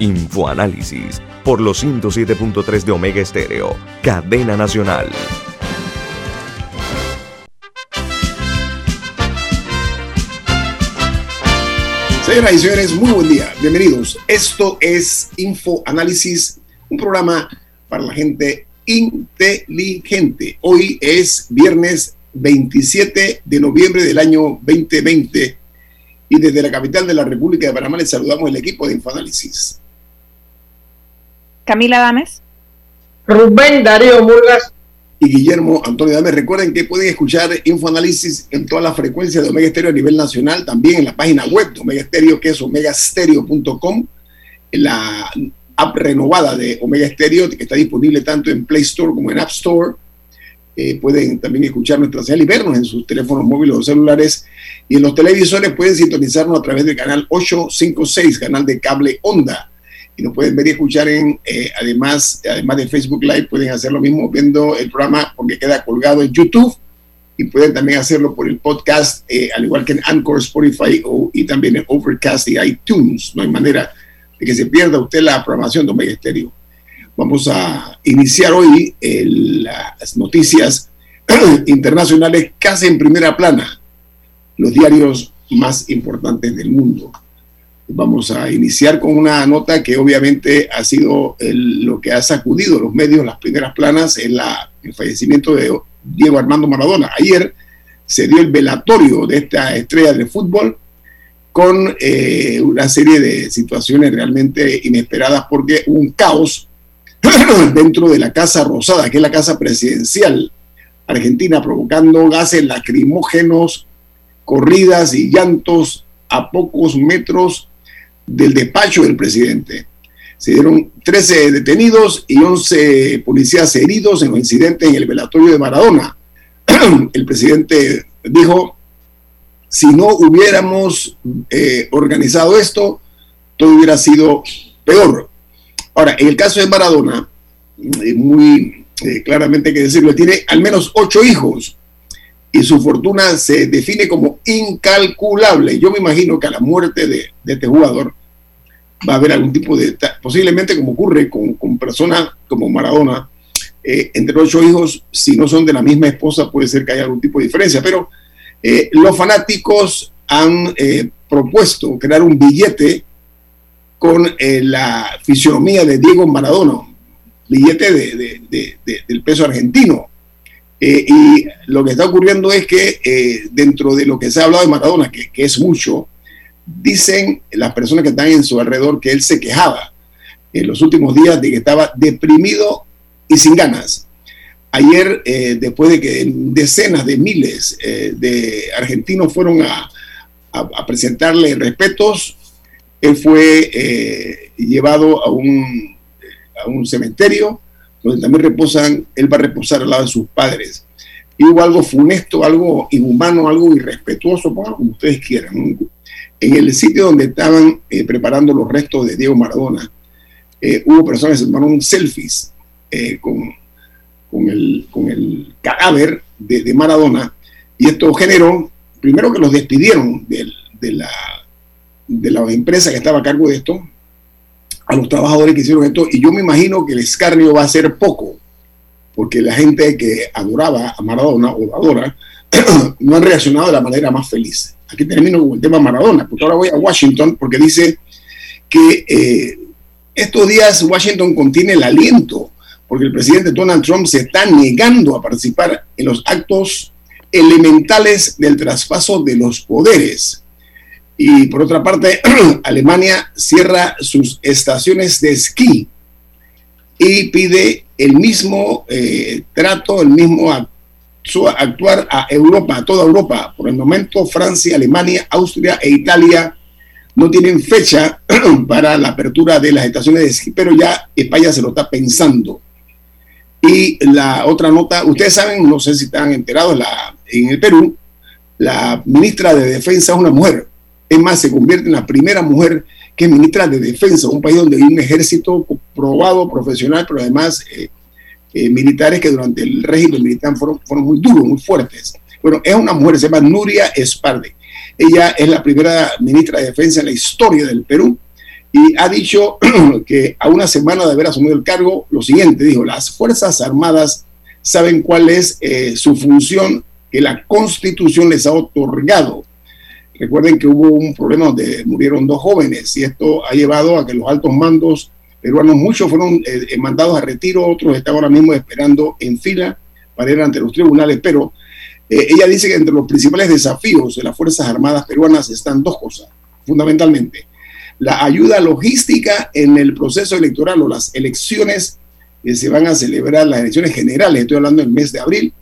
Infoanálisis por los 107.3 de Omega Estéreo, cadena nacional. Señoras y señores, muy buen día. Bienvenidos. Esto es Infoanálisis, un programa para la gente inteligente. Hoy es viernes 27 de noviembre del año 2020 y desde la capital de la República de Panamá les saludamos el equipo de Infoanálisis. Camila Dames. Rubén Darío Murgas. Y Guillermo Antonio Dames. Recuerden que pueden escuchar Infoanálisis en todas las frecuencias de Omega Estéreo a nivel nacional, también en la página web de Omega Estéreo, que es omegastereo.com, la app renovada de Omega Estéreo, que está disponible tanto en Play Store como en App Store. Eh, pueden también escuchar nuestra señal y vernos en sus teléfonos móviles o celulares. Y en los televisores pueden sintonizarnos a través del canal 856, canal de cable Onda y nos pueden ver y escuchar en, eh, además, además de Facebook Live, pueden hacer lo mismo viendo el programa porque queda colgado en YouTube y pueden también hacerlo por el podcast, eh, al igual que en Anchor, Spotify o, y también en Overcast y iTunes. No hay manera de que se pierda usted la programación de Omega. Vamos a iniciar hoy las noticias internacionales casi en primera plana, los diarios más importantes del mundo. Vamos a iniciar con una nota que obviamente ha sido lo que ha sacudido los medios, las primeras planas, en la, el fallecimiento de Diego Armando Maradona. Ayer se dio el velatorio de esta estrella de fútbol con eh, una serie de situaciones realmente inesperadas porque hubo un caos dentro de la Casa Rosada, que es la casa presidencial argentina, provocando gases lacrimógenos, corridas y llantos a pocos metros del despacho del presidente. Se dieron 13 detenidos y 11 policías heridos en los incidentes en el velatorio de Maradona. El presidente dijo, si no hubiéramos eh, organizado esto, todo hubiera sido peor. Ahora, en el caso de Maradona, eh, muy eh, claramente hay que decirlo, tiene al menos ocho hijos y su fortuna se define como incalculable. Yo me imagino que a la muerte de, de este jugador, va a haber algún tipo de, posiblemente como ocurre con, con personas como Maradona, eh, entre ocho hijos, si no son de la misma esposa, puede ser que haya algún tipo de diferencia, pero eh, los fanáticos han eh, propuesto crear un billete con la fisionomía de Diego Maradona, billete de, de, del peso argentino. y lo que está ocurriendo es que dentro de lo que se ha hablado de Maradona, que, que es mucho, dicen las personas que están en su alrededor que él se quejaba en los últimos días de que estaba deprimido y sin ganas. Ayer, eh, después de que decenas de miles eh, de argentinos fueron a, presentarle respetos, él fue eh, llevado a un, a un cementerio donde también reposan, él va a reposar al lado de sus padres. Y hubo algo funesto, algo inhumano, algo irrespetuoso, como ustedes quieran, en el sitio donde estaban eh, preparando los restos de Diego Maradona, eh, hubo personas que se tomaron selfies eh, con, el, cadáver de, Maradona y esto generó, primero que los despidieron de, de, la, de la empresa que estaba a cargo de esto, a los trabajadores que hicieron esto, y yo me imagino que el escarnio va a ser poco, porque la gente que adoraba a Maradona o adora, no han reaccionado de la manera más feliz. Aquí termino con el tema Maradona, porque ahora voy a Washington porque dice que eh, estos días Washington contiene el aliento, porque el presidente Donald Trump se está negando a participar en los actos elementales del traspaso de los poderes. Y por otra parte, Alemania cierra sus estaciones de esquí y pide el mismo eh, trato, el mismo actuar a Europa, a toda Europa. Por el momento, Francia, Alemania, Austria e Italia no tienen fecha para la apertura de las estaciones de esquí, pero ya España se lo está pensando. Y la otra nota, ustedes saben, no sé si están enterados, la, en el Perú, la ministra de Defensa es una mujer. Es más, se convierte en la primera mujer que es ministra de Defensa, un país donde hay un ejército probado, profesional, pero además eh, eh, militares que durante el régimen militar fueron, fueron muy duros, muy fuertes. Bueno, es una mujer, se llama Nuria Esparde. Ella es la primera ministra de Defensa en la historia del Perú y ha dicho que a una semana de haber asumido el cargo, lo siguiente, dijo, las Fuerzas Armadas saben cuál es eh, su función que la Constitución les ha otorgado. Recuerden que hubo un problema donde murieron dos jóvenes y esto ha llevado a que los altos mandos peruanos, muchos fueron eh, eh, mandados a retiro, otros están ahora mismo esperando en fila para ir ante los tribunales, pero ella dice que entre los principales desafíos de las Fuerzas Armadas peruanas están dos cosas, fundamentalmente la ayuda logística en el proceso electoral o las elecciones que se van a celebrar, las elecciones generales, estoy hablando del mes de abril,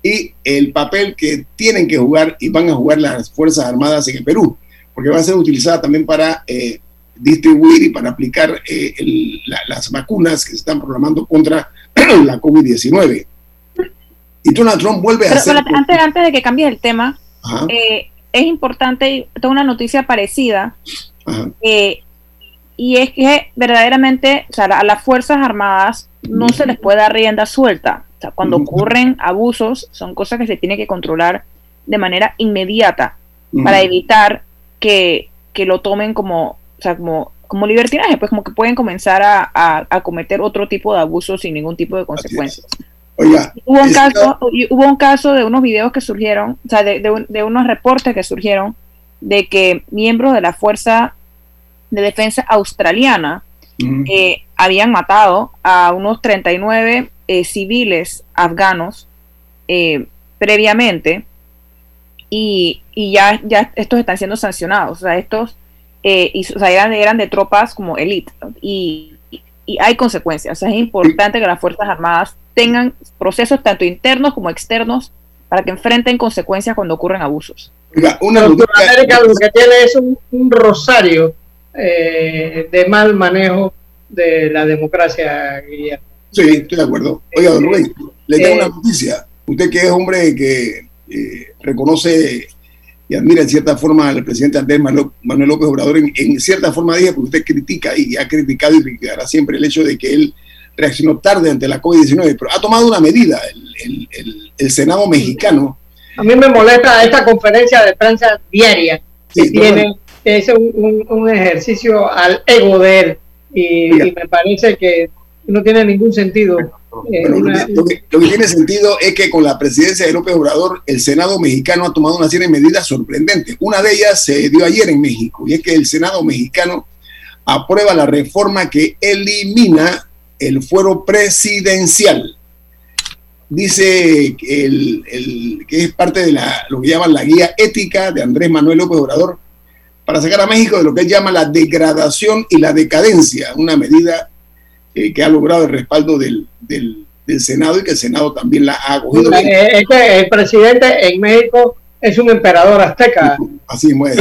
y el papel que tienen que jugar y van a jugar las Fuerzas Armadas en el Perú, porque va a ser utilizada también para eh, distribuir y para aplicar eh, las vacunas que se están programando contra la COVID-19. Y Donald Trump vuelve a hacer... Antes, antes de que cambie el tema, eh, es importante, tengo una noticia parecida eh, y es que verdaderamente a las Fuerzas Armadas no se les puede dar rienda suelta. cuando ocurren abusos, son cosas que se tienen que controlar de manera inmediata para evitar que, lo tomen como, como, como libertinaje, pues como que pueden comenzar a, cometer otro tipo de abusos sin ningún tipo de consecuencias. hubo, un caso, hubo un caso de unos videos que surgieron, o sea, de, de unos reportes que surgieron de que miembros de la Fuerza de Defensa Australiana eh, habían matado a unos 39 eh, civiles afganos eh, previamente y, ya, ya estos están siendo sancionados. O sea, estos y, eran, eran, de tropas como elite y, y, hay consecuencias. O sea, es importante que las Fuerzas Armadas tengan procesos tanto internos como externos para que enfrenten consecuencias cuando ocurren abusos. una América lo que tiene es un, rosario eh, de mal manejo de la democracia, Guillermo. Sí, estoy de acuerdo. Oiga, don Rubén, le tengo una noticia. Usted que es hombre que eh, reconoce y admira en cierta forma al presidente Andrés Manuel, López Obrador, en, cierta forma dije, porque usted critica y ha criticado y criticará siempre el hecho de que él reaccionó tarde ante la COVID-19, pero ha tomado una medida el, el, Senado mexicano. A mí me molesta esta conferencia de prensa diaria que tiene, es un, un, ejercicio al ego de él y, me parece que no tiene ningún sentido. Lo, que, tiene sentido es que con la presidencia de López Obrador, el Senado mexicano ha tomado una serie de medidas sorprendentes. Una de ellas se dio ayer en México y es que el Senado mexicano aprueba la reforma que elimina el fuero presidencial. Dice el, el, que es parte de la, lo que llaman la guía ética de Andrés Manuel López Obrador para sacar a México de lo que él llama la degradación y la decadencia, una medida eh, que ha logrado el respaldo del, del, Senado y que el Senado también la ha acogido. Es que el presidente en México es un emperador azteca. Así es.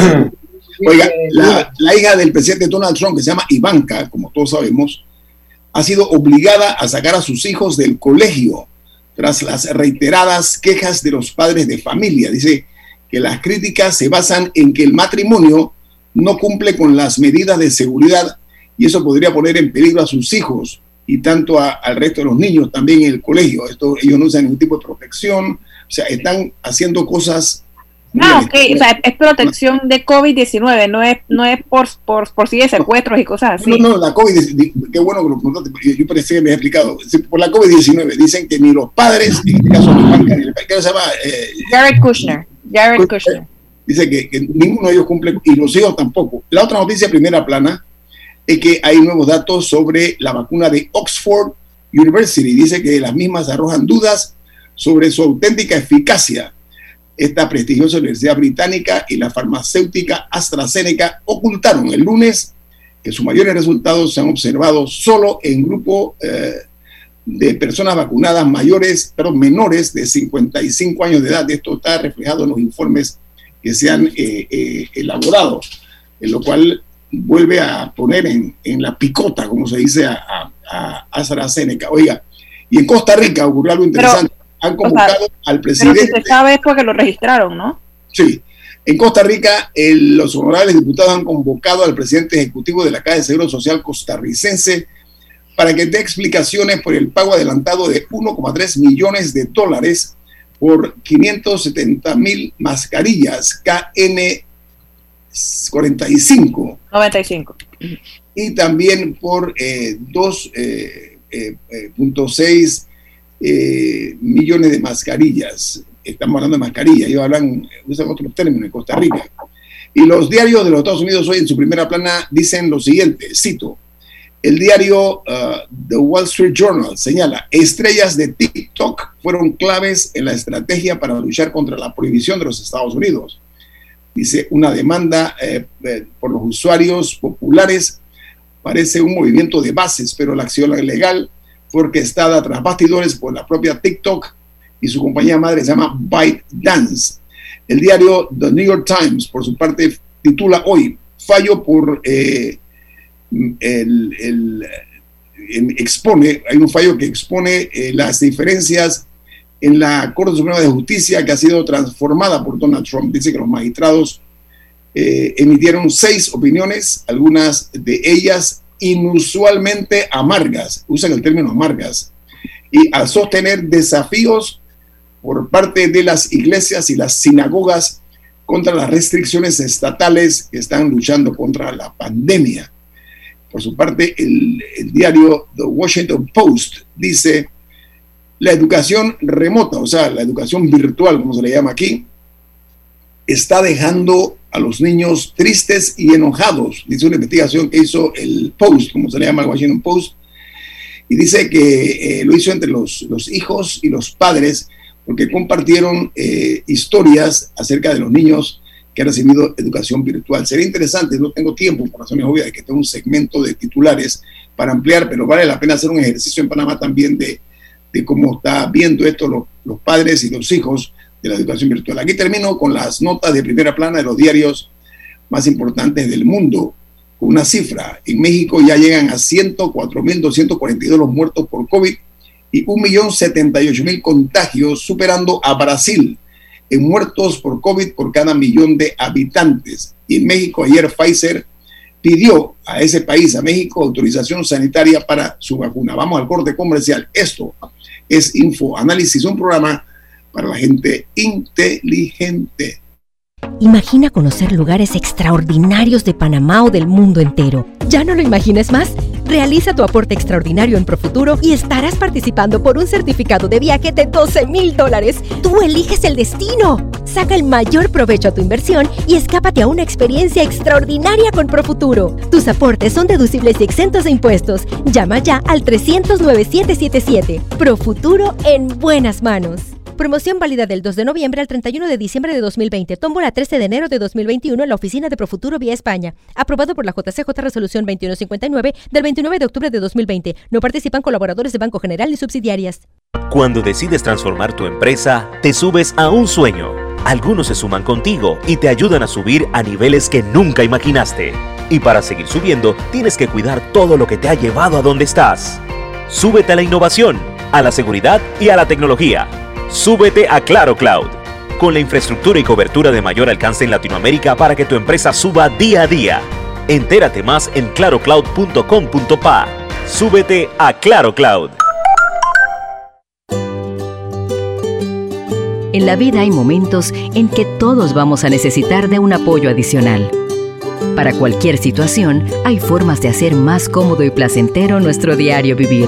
Oiga, la, la, hija del presidente Donald Trump, que se llama Ivanka, como todos sabemos, ha sido obligada a sacar a sus hijos del colegio tras las reiteradas quejas de los padres de familia. Dice que las críticas se basan en que el matrimonio no cumple con las medidas de seguridad y eso podría poner en peligro a sus hijos y tanto al resto de los niños también en el colegio. Esto, ellos no usan ningún tipo de protección, o sea, están haciendo cosas. Ah, ok, o sea, es protección de COVID-19, no es, no es por, por, por si de secuestros y cosas así. No, no, la COVID, qué bueno que lo contaste, yo pensé que me he explicado. Por la COVID-19 dicen que ni los padres, en este caso, ¿qué se llama? Eh, Jared Kushner. Jared Kushner dice que, ninguno de ellos cumple y los hijos tampoco. La otra noticia, primera plana, es que hay nuevos datos sobre la vacuna de Oxford University. Dice que las mismas arrojan dudas sobre su auténtica eficacia. Esta prestigiosa universidad británica y la farmacéutica AstraZeneca ocultaron el lunes que sus mayores resultados se han observado solo en grupo eh, de personas vacunadas mayores, pero menores de 55 años de edad. Esto está reflejado en los informes que se han eh, eh, elaborado. en lo cual vuelve a poner en, la picota, como se dice, a, a, AstraZeneca. Oiga, y en Costa Rica ocurrió algo interesante. Han convocado al presidente. Pero si se sabe es porque lo registraron, ¿no? Sí. En Costa Rica, los honorables diputados han convocado al presidente ejecutivo de la Caja de Seguro Social costarricense para que dé explicaciones por el pago adelantado de 1,3 millones de dólares por 570 mil mascarillas KN45. 95. Y también por 2.6 eh, eh, eh, millones de mascarillas. Estamos hablando de mascarillas, ellos hablan, usan otros términos en Costa Rica. Y los diarios de los Estados Unidos hoy en su primera plana dicen lo siguiente, cito, el diario uh, The Wall Street Journal señala, estrellas de TikTok fueron claves en la estrategia para luchar contra la prohibición de los Estados Unidos. Dice, una demanda eh, eh, por los usuarios populares parece un movimiento de bases, pero la acción legal fue orquestada tras bastidores por la propia TikTok y su compañía madre se llama ByteDance. El diario The New York Times, por su parte, titula hoy, fallo por... Eh, el, expone, hay un fallo que expone las diferencias en la Corte Suprema de Justicia que ha sido transformada por Donald Trump. Dice que los magistrados eh, emitieron seis opiniones, algunas de ellas inusualmente amargas, usan el término amargas, y al sostener desafíos por parte de las iglesias y las sinagogas contra las restricciones estatales que están luchando contra la pandemia. Por su parte, el, diario The Washington Post dice, la educación remota, o sea, la educación virtual, como se le llama aquí, está dejando a los niños tristes y enojados. Dice una investigación que hizo el Post, como se le llama el Washington Post, y dice que eh, lo hizo entre los, hijos y los padres porque compartieron eh, historias acerca de los niños que ha recibido educación virtual. Sería interesante, no tengo tiempo por razones obvias de que tengo un segmento de titulares para ampliar, pero vale la pena hacer un ejercicio en Panamá también de, de cómo está viendo esto los, los padres y los hijos de la educación virtual. Aquí termino con las notas de primera plana de los diarios más importantes del mundo, con una cifra. En México ya llegan a 104.242 los muertos por COVID y 1.078.000 contagios, superando a Brasil en muertos por COVID por cada millón de habitantes. Y en México ayer Pfizer pidió a ese país, a México, autorización sanitaria para su vacuna. Vamos al corte comercial. Esto es Info Análisis, un programa para la gente inteligente. Imagina conocer lugares extraordinarios de Panamá o del mundo entero. ¿Ya no lo imagines más? Realiza tu aporte extraordinario en Profuturo y estarás participando por un certificado de viaje de 12 mil dólares. Tú eliges el destino. Saca el mayor provecho a tu inversión y escápate a una experiencia extraordinaria con Profuturo. Tus aportes son deducibles y exentos de impuestos. Llama ya al 300 9777. Profuturo en buenas manos. Promoción válida del 2 de noviembre al 31 de diciembre de 2020. Tómbola 13 de enero de 2021 en la oficina de Profuturo vía España. Aprobado por la JCJ Resolución 2159 del 29 de octubre de 2020. No participan colaboradores de Banco General ni subsidiarias. Cuando decides transformar tu empresa, te subes a un sueño. Algunos se suman contigo y te ayudan a subir a niveles que nunca imaginaste. Y para seguir subiendo, tienes que cuidar todo lo que te ha llevado a donde estás. Súbete a la innovación, a la seguridad y a la tecnología. Súbete a Claro Cloud, con la infraestructura y cobertura de mayor alcance en Latinoamérica para que tu empresa suba día a día. Entérate más en clarocloud.com.pa. Súbete a Claro Cloud. En la vida hay momentos en que todos vamos a necesitar de un apoyo adicional. Para cualquier situación, hay formas de hacer más cómodo y placentero nuestro diario vivir.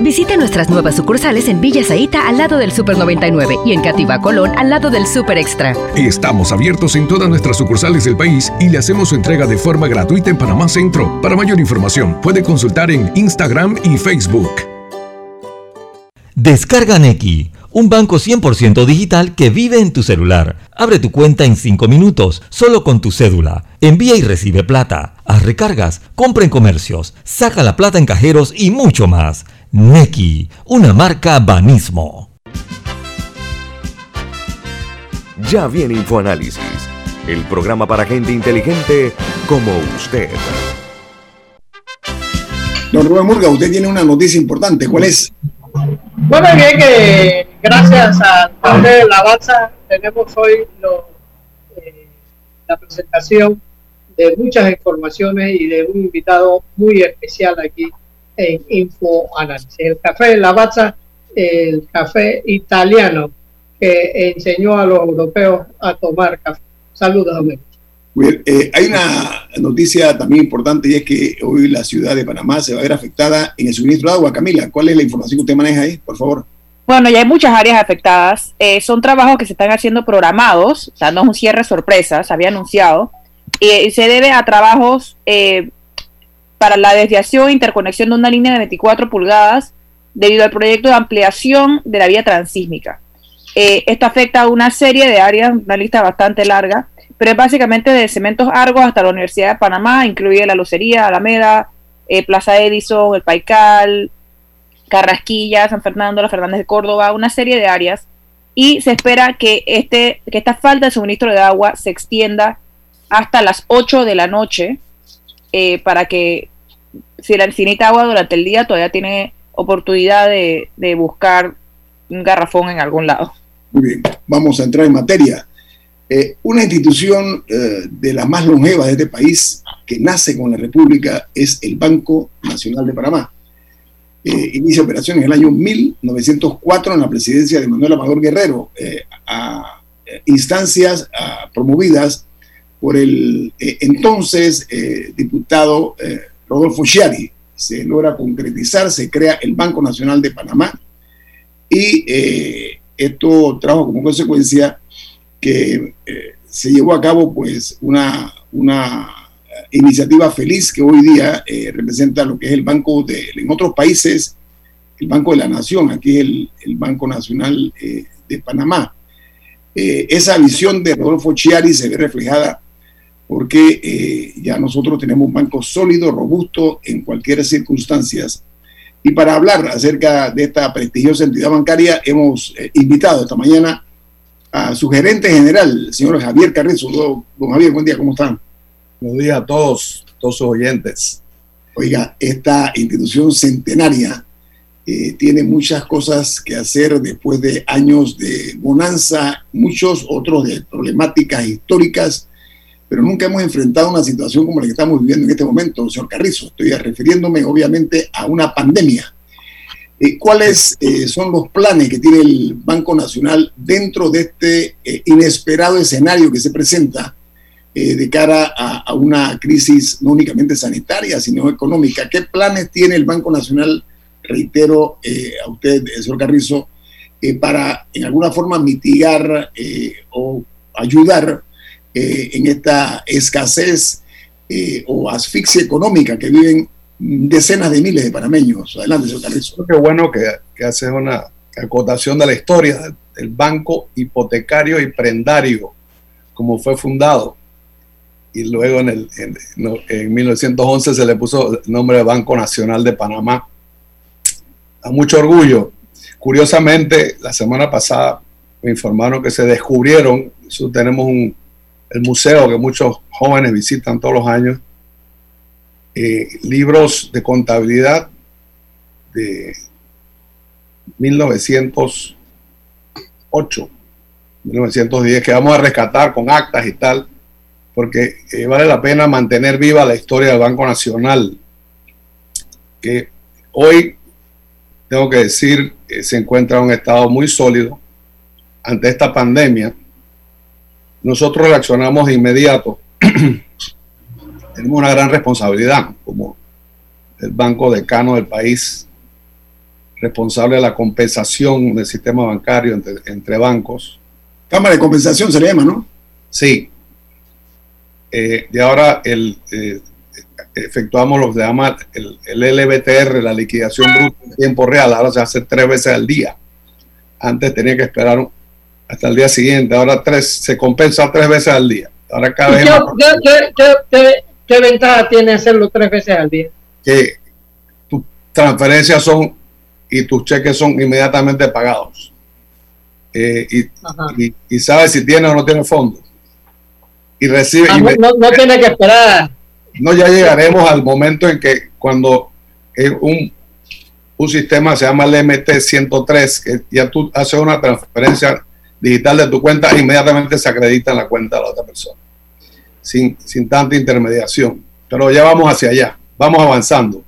Visite nuestras nuevas sucursales en Villa Zaita al lado del Super 99 y en Cativa Colón al lado del Super Extra. Estamos abiertos en todas nuestras sucursales del país y le hacemos su entrega de forma gratuita en Panamá Centro. Para mayor información, puede consultar en Instagram y Facebook. Descarga Neki un banco 100% digital que vive en tu celular. Abre tu cuenta en 5 minutos, solo con tu cédula. Envía y recibe plata. Haz recargas, compra en comercios, saca la plata en cajeros y mucho más. Neki, una marca Banismo. Ya viene InfoAnálisis, el programa para gente inteligente como usted. Don Rubén Murga, usted tiene una noticia importante. ¿Cuál es? Bueno, bien que gracias a Andrés Lavazza tenemos hoy eh, la presentación de muchas informaciones y de un invitado muy especial aquí en InfoAnálisis. El café Lavazza, el café italiano que enseñó a los europeos a tomar café. Saludos, amigos. Eh, hay una noticia también importante y es que hoy la ciudad de Panamá se va a ver afectada en el suministro de agua. Camila, ¿cuál es la información que usted maneja ahí, por favor? Bueno, ya hay muchas áreas afectadas. Eh, son trabajos que se están haciendo programados, o sea, no es un cierre sorpresa, se había anunciado, y se debe a trabajos eh, para la desviación e interconexión de una línea de 24 pulgadas debido al proyecto de ampliación de la vía transísmica. esto afecta a una serie de áreas, una lista bastante larga, pero es básicamente de Cementos Argos hasta la Universidad de Panamá, incluye la Lucería, Alameda, eh, Plaza Edison, El Paical, Carrasquilla, San Fernando, la Fernández de Córdoba, una serie de áreas. Y se espera que, este, que esta falta de suministro de agua se extienda hasta las 8 de la noche eh, para que si la necesita agua durante el día todavía tiene oportunidad de, buscar un garrafón en algún lado. Muy bien, vamos a entrar en materia. Eh, una institución eh, de las más longevas de este país, que nace con la República, es el Banco Nacional de Panamá. Eh, inicia operación en el año 1904 en la presidencia de Manuel Amador Guerrero, a instancias promovidas por el entonces diputado Rodolfo Chiari. Se logra concretizar, se crea el Banco Nacional de Panamá y esto trajo como consecuencia que eh, se llevó a cabo pues una, una iniciativa feliz que hoy día eh, representa lo que es el Banco de, en otros países, el Banco de la Nación, aquí el, el Banco Nacional eh, de Panamá. esa visión de Rodolfo Chiari se ve reflejada porque ya nosotros tenemos un banco sólido, robusto en cualquier circunstancias. Y para hablar acerca de esta prestigiosa entidad bancaria, hemos invitado esta mañana a su gerente general, el señor Javier Carrizo. Don Javier, buen día, ¿cómo están? Buenos días a todos, todos sus oyentes. Oiga, esta institución centenaria eh, tiene muchas cosas que hacer después de años de bonanza, muchos otros de problemáticas históricas, pero nunca hemos enfrentado una situación como la que estamos viviendo en este momento, señor Carrizo. Estoy refiriéndome obviamente a una pandemia eh, ¿Cuáles eh, son los planes que tiene el Banco Nacional dentro de este eh, inesperado escenario que se presenta de cara a, una crisis no únicamente sanitaria, sino económica? ¿Qué planes tiene el Banco Nacional, reitero a usted, señor Carrizo, para en alguna forma mitigar o ayudar en esta escasez o asfixia económica que viven decenas de miles de panameños. Adelante, señor Carrizo. Qué bueno que, que hace una acotación de la historia del banco hipotecario y prendario, como fue fundado. Y luego en, el, en, 1911 se le puso el nombre de Banco Nacional de Panamá. A mucho orgullo. Curiosamente, la semana pasada me informaron que se descubrieron, eso tenemos un, el museo que muchos jóvenes visitan todos los años, eh, libros de contabilidad de 1908, 1910, que vamos a rescatar con actas y tal, porque eh, vale la pena mantener viva la historia del Banco Nacional, que hoy, tengo que decir, se encuentra en un estado muy sólido ante esta pandemia. Nosotros reaccionamos de inmediato tenemos una gran responsabilidad como el banco decano del país, responsable de la compensación del sistema bancario entre, bancos. Cámara de compensación se le llama, ¿no? Sí. Eh, y ahora el, eh, efectuamos lo que se llama el, LBTR, la liquidación bruta en tiempo real, ahora se hace tres veces al día. Antes tenía que esperar hasta el día siguiente, ahora tres, se compensa tres veces al día. Ahora cada vez ¿Qué, ventaja tiene hacerlo tres veces al día? Que tus transferencias son y tus cheques son inmediatamente pagados. Eh, y, sabes si tiene o no tiene fondos. Y recibe. Ah, no, tiene que esperar. No, ya llegaremos al momento en que cuando un, un sistema se llama el MT-103, que ya tú haces una transferencia digital de tu cuenta, inmediatamente se acredita en la cuenta de la otra persona, sin, sin tanta intermediación. Pero ya vamos hacia allá, vamos avanzando.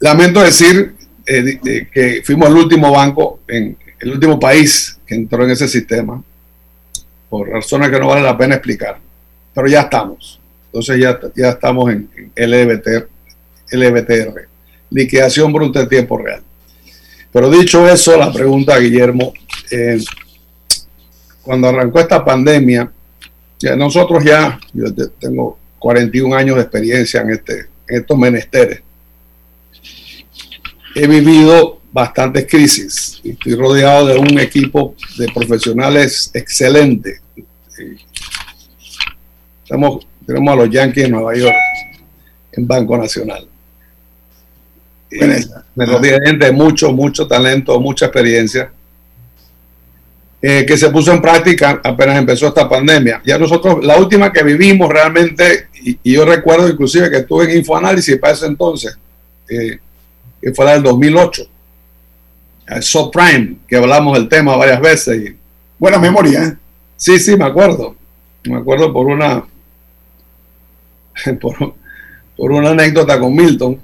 Lamento decir eh, eh, que fuimos el último banco, en el último país que entró en ese sistema, por razones que no vale la pena explicar, pero ya estamos. Entonces ya, ya estamos en, LBTR, LBTR, liquidación bruta en tiempo real. Pero dicho eso, la pregunta, Guillermo, eh, cuando arrancó esta pandemia, ya nosotros ya, yo tengo 41 años de experiencia en, este, en estos menesteres, he vivido bastantes crisis y estoy rodeado de un equipo de profesionales excelente. Estamos, tenemos a los Yankees en Nueva York, en Banco Nacional. Me rodea gente de mucho, mucho talento, mucha experiencia, eh, que se puso en práctica apenas empezó esta pandemia. Ya nosotros, la última que vivimos realmente, y, yo recuerdo inclusive que estuve en Infoanálisis para ese entonces, eh, que fue la del 2008, el subprime, que hablamos del tema varias veces. Y, Buena memoria. ¿eh? Sí, sí, me acuerdo. Me acuerdo por una, por, por una anécdota con Milton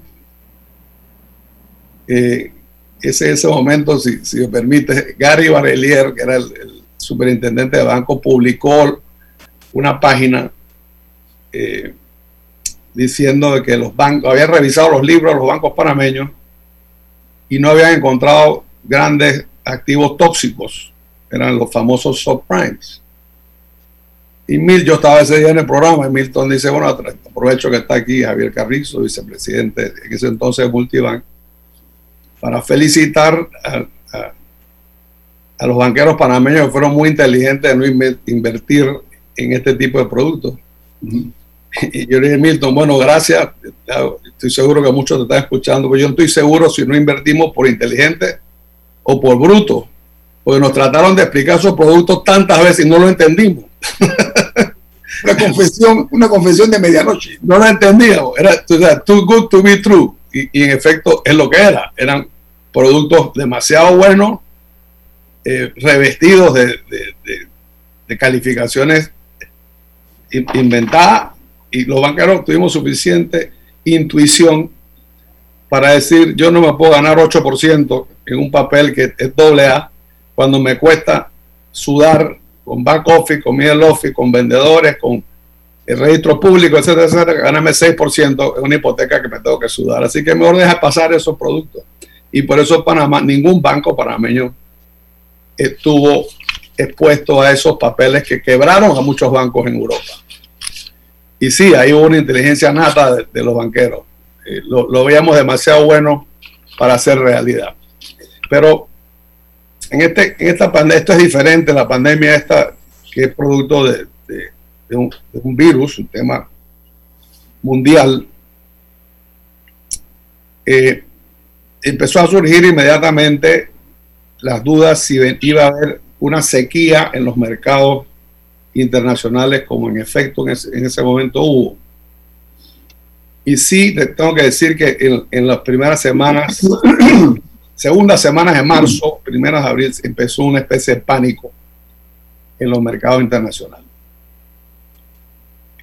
ese, ese momento, si, si me permite, Gary Barelier, que era el, superintendente de banco, publicó una página eh, diciendo que los bancos, habían revisado los libros de los bancos panameños y no habían encontrado grandes activos tóxicos, eran los famosos subprimes. Y Milton, yo estaba ese día en el programa y Milton dice, bueno, aprovecho que está aquí Javier Carrizo, vicepresidente en ese entonces de Multibank, para felicitar a, los banqueros panameños que fueron muy inteligentes de no invertir en este tipo de productos. Y yo le dije, Milton, bueno, gracias. Estoy seguro que muchos te están escuchando, pero yo no estoy seguro si no invertimos por inteligente o por bruto, porque nos trataron de explicar esos productos tantas veces y no lo entendimos. una confesión, una confesión de medianoche. No lo entendíamos. Era too good to be true. Y, en efecto es lo que era. Eran productos demasiado buenos, eh, revestidos de, calificaciones inventadas y los banqueros tuvimos suficiente intuición para decir yo no me puedo ganar 8% en un papel que es doble A cuando me cuesta sudar con back office, con middle office, con vendedores, con el registro público, etcétera, etcétera, ganarme 6% es una hipoteca que me tengo que sudar. Así que mejor deja pasar esos productos. Y por eso Panamá, ningún banco panameño estuvo expuesto a esos papeles que quebraron a muchos bancos en Europa. Y sí, hay una inteligencia nata de, los banqueros. Eh, lo, veíamos demasiado bueno para hacer realidad. Pero en, este, en esta pandemia, esto es diferente, la pandemia esta, que es producto de un, virus, un tema mundial, eh, empezó a surgir inmediatamente las dudas si iba a haber una sequía en los mercados internacionales, como en efecto en ese, momento hubo. Y sí, tengo que decir que en, en las primeras semanas, segundas semanas de marzo, primeras de abril, empezó una especie de pánico en los mercados internacionales.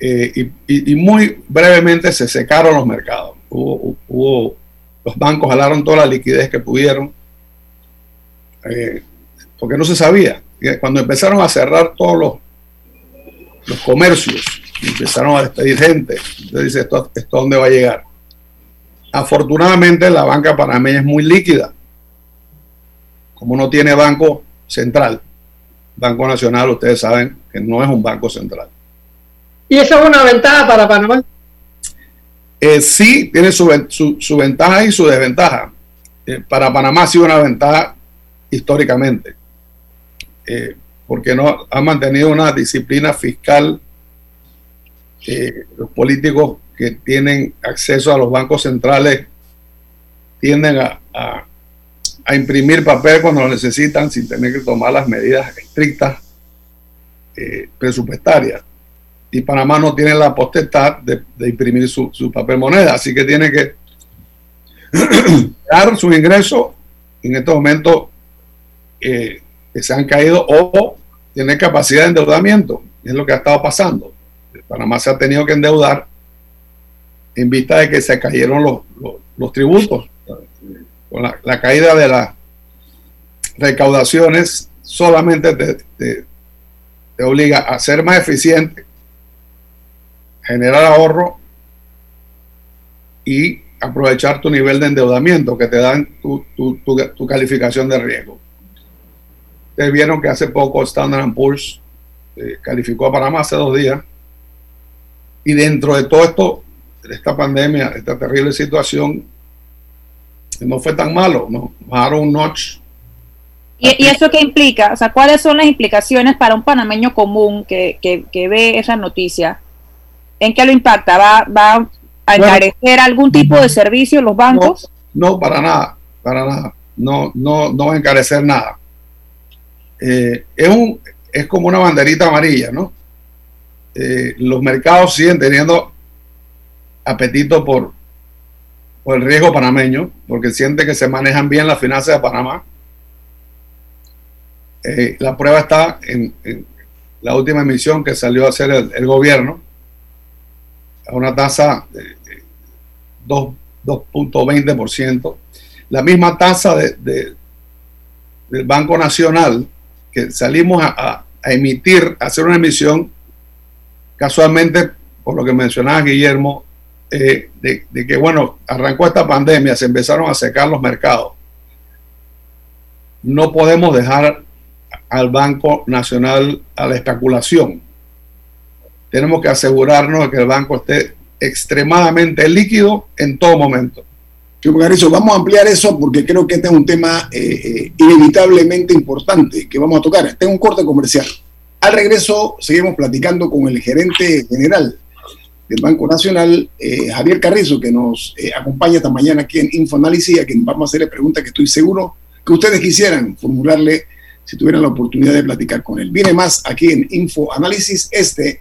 Eh, y, muy brevemente se secaron los mercados. Hubo, los bancos jalaron toda la liquidez que pudieron, eh, porque no se sabía. Cuando empezaron a cerrar todos los, los comercios, empezaron a despedir gente, entonces dice, ¿esto, ¿esto dónde va a llegar? Afortunadamente la banca panameña es muy líquida, como no tiene banco central. Banco Nacional, ustedes saben que no es un banco central. ¿Y eso es una ventaja para Panamá? Eh, sí, tiene su, su, ventaja y su desventaja. Eh, para Panamá ha sido una ventaja históricamente, eh, porque no ha mantenido una disciplina fiscal. los políticos que tienen acceso a los bancos centrales tienden a, a, imprimir papel cuando lo necesitan sin tener que tomar las medidas estrictas presupuestarias. Y Panamá no tiene la potestad de, imprimir su, papel moneda, así que tiene que dar su ingreso en estos momentos eh, que se han caído o tiene capacidad de endeudamiento. Es lo que ha estado pasando. Panamá se ha tenido que endeudar en vista de que se cayeron los, los, tributos. Con la, caída de las recaudaciones solamente te, te, obliga a ser más eficiente, generar ahorro y aprovechar tu nivel de endeudamiento que te dan tu, tu, tu, calificación de riesgo. Ustedes vieron que hace poco Standard Poor's eh, calificó a Panamá hace dos días y dentro de todo esto esta pandemia, esta terrible situación, no fue tan malo, ¿no? Bajaron un notch. ¿Y, eso qué implica? O sea, ¿cuáles son las implicaciones para un panameño común que, que, ve esa noticia? ¿En qué lo impacta? ¿Va, va a encarecer algún tipo de servicio los bancos? No, para nada, para nada. No, no, no va a encarecer nada. Eh, es, un, es como una banderita amarilla, ¿no? Eh, los mercados siguen teniendo apetito por, por el riesgo panameño, porque siente que se manejan bien las finanzas de Panamá. Eh, la prueba está en, la última emisión que salió a hacer el, gobierno, a una tasa de, 2.20%. La misma tasa de, del Banco Nacional que salimos a, emitir, a hacer una emisión, casualmente, por lo que mencionaba Guillermo, eh, de, que, bueno, arrancó esta pandemia, se empezaron a secar los mercados. No podemos dejar al Banco Nacional a la especulación. Tenemos que asegurarnos de que el banco esté extremadamente líquido en todo momento. vamos a ampliar eso porque creo que este es un tema eh, eh, inevitablemente importante que vamos a tocar. Tengo un corte comercial. Al regreso seguimos platicando con el gerente general del Banco Nacional, eh, Javier Carrizo, que nos eh, acompaña esta mañana aquí en Infoanálisis, a quien vamos a hacerle preguntas que estoy seguro que ustedes quisieran formularle si tuvieran la oportunidad de platicar con él. Viene más aquí en Infoanálisis. Este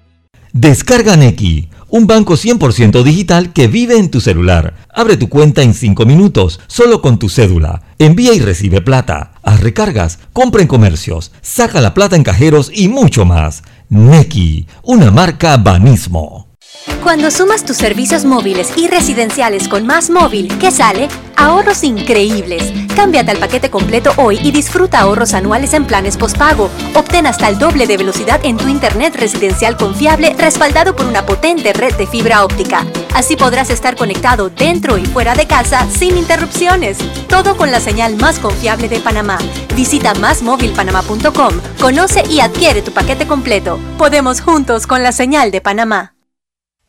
Descarga Neki, un banco 100% digital que vive en tu celular. Abre tu cuenta en 5 minutos, solo con tu cédula. Envía y recibe plata. Haz recargas, compra en comercios, saca la plata en cajeros y mucho más. Neki, una marca Banismo. Cuando sumas tus servicios móviles y residenciales con Más Móvil, ¿qué sale? Ahorros increíbles. Cámbiate al paquete completo hoy y disfruta ahorros anuales en planes postpago. Obtén hasta el doble de velocidad en tu internet residencial confiable respaldado por una potente red de fibra óptica. Así podrás estar conectado dentro y fuera de casa sin interrupciones. Todo con la señal más confiable de Panamá. Visita másmóvilpanamá.com, conoce y adquiere tu paquete completo. Podemos juntos con la señal de Panamá.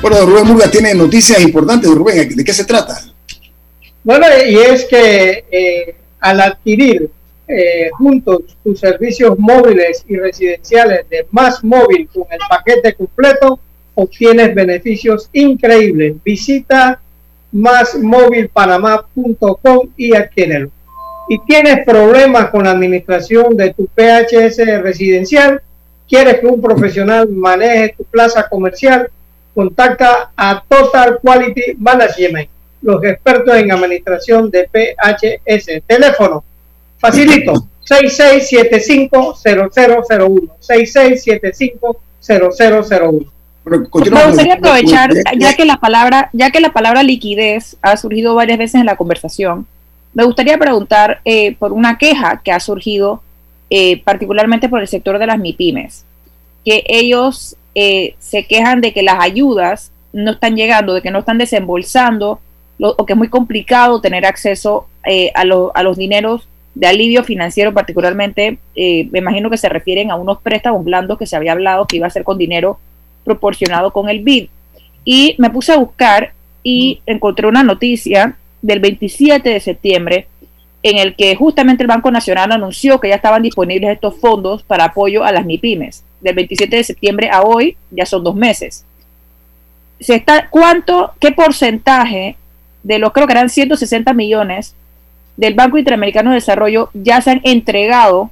Bueno, Rubén Murga tiene noticias importantes. Rubén, ¿de qué se trata? Bueno, y es que eh, al adquirir eh, juntos tus servicios móviles y residenciales de Más Móvil con el paquete completo, obtienes beneficios increíbles. Visita másmóvilpanamá.com y adquiérelo. Y tienes problemas con la administración de tu PHS residencial, quieres que un profesional maneje tu plaza comercial, contacta a Total Quality Management, los expertos en administración de PHS. Teléfono, facilito, 6675-0001, 6675-0001. Me gustaría aprovechar, ya que la palabra, ya que la palabra liquidez ha surgido varias veces en la conversación, me gustaría preguntar eh, por una queja que ha surgido eh, particularmente por el sector de las MIPIMES, que ellos eh, se quejan de que las ayudas no están llegando, de que no están desembolsando, o que es muy complicado tener acceso a, a, los dineros de alivio financiero, particularmente, me imagino que se refieren a unos préstamos blandos que se había hablado que iba a ser con dinero proporcionado con el BID. Y me puse a buscar y encontré una noticia del 27 de septiembre en el que justamente el Banco Nacional anunció que ya estaban disponibles estos fondos para apoyo a las MIPIMES. Del 27 de septiembre a hoy ya son dos meses. Se está, ¿Cuánto, qué porcentaje de los creo que eran 160 millones del Banco Interamericano de Desarrollo ya se han entregado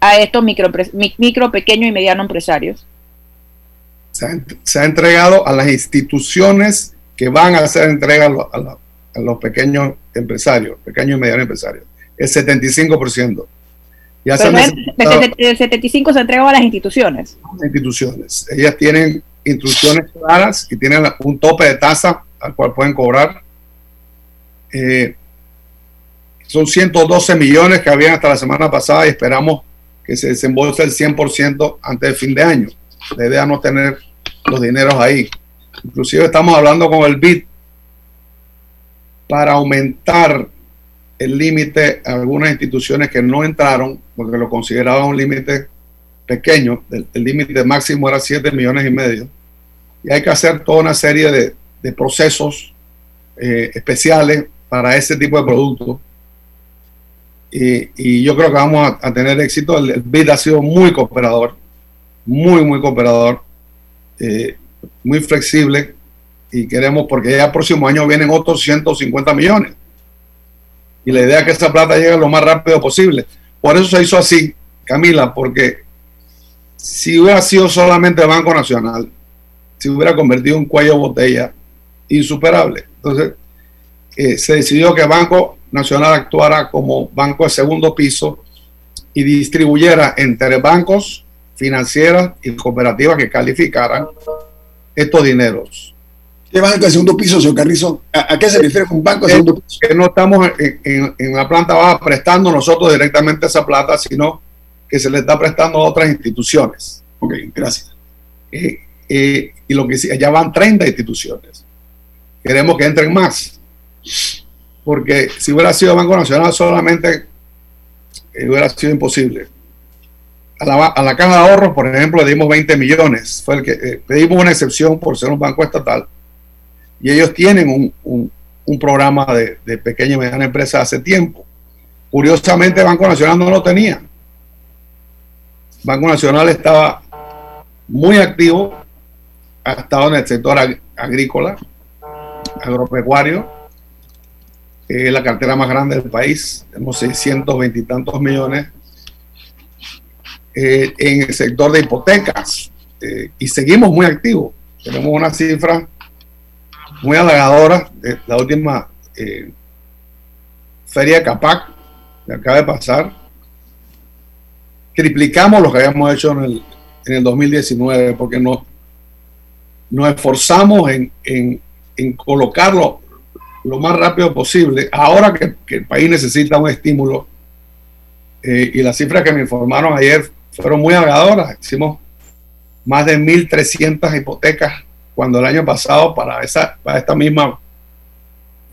a estos micro, pequeños y medianos empresarios? se ha, entregado a las instituciones que van a hacer entrega a, los pequeños empresarios, pequeños y medianos empresarios. El 75%. Ya el 75 se entrega a las instituciones. instituciones. Ellas tienen instrucciones claras y tienen un tope de tasa al cual pueden cobrar. Eh, son 112 millones que habían hasta la semana pasada y esperamos que se desembolse el 100% antes del fin de año. La idea no tener los dineros ahí. Inclusive estamos hablando con el BID para aumentar el límite a algunas instituciones que no entraron porque lo consideraban un límite pequeño. El límite máximo era 7 millones y medio. Y hay que hacer toda una serie de, procesos eh, especiales para ese tipo de productos. Y, yo creo que vamos a, tener éxito. El, el, BID ha sido muy cooperador, muy, muy cooperador. Eh, muy flexible y queremos, porque ya el próximo año vienen otros 150 millones. Y la idea es que esa plata llegue lo más rápido posible. Por eso se hizo así, Camila, porque si hubiera sido solamente Banco Nacional, se hubiera convertido en un cuello botella insuperable. Entonces, eh, se decidió que el Banco Nacional actuara como banco de segundo piso y distribuyera entre bancos financieras y cooperativas que calificaran estos dineros. ¿Qué banco de segundo piso, señor Carrizo? ¿A, qué se refiere con banco de segundo piso? Que no estamos en, la planta baja prestando nosotros directamente esa plata, sino que se le está prestando a otras instituciones. Ok, gracias. Eh, eh, y lo que ya van 30 instituciones. Queremos que entren más. Porque si hubiera sido Banco Nacional solamente, eh, hubiera sido imposible a la, a la, caja de ahorros, por ejemplo, le dimos 20 millones. Fue el que eh, pedimos una excepción por ser un banco estatal. Y ellos tienen un, un, programa de, de, pequeña y mediana empresa hace tiempo. Curiosamente, Banco Nacional no lo tenía. Banco Nacional estaba muy activo, ha estado en el sector agrícola, agropecuario, es la cartera más grande del país, tenemos 620 y tantos millones eh, en el sector de hipotecas eh, y seguimos muy activos. Tenemos una cifra muy halagadora de la última eh, feria CAPAC que acaba de pasar. Triplicamos lo que habíamos hecho en el, en el 2019 porque nos, nos esforzamos en, en, en colocarlo lo más rápido posible. Ahora que, que el país necesita un estímulo y las cifras que me informaron ayer fueron muy halagadoras. Hicimos más de 1.300 hipotecas cuando el año pasado para, esa, para esta misma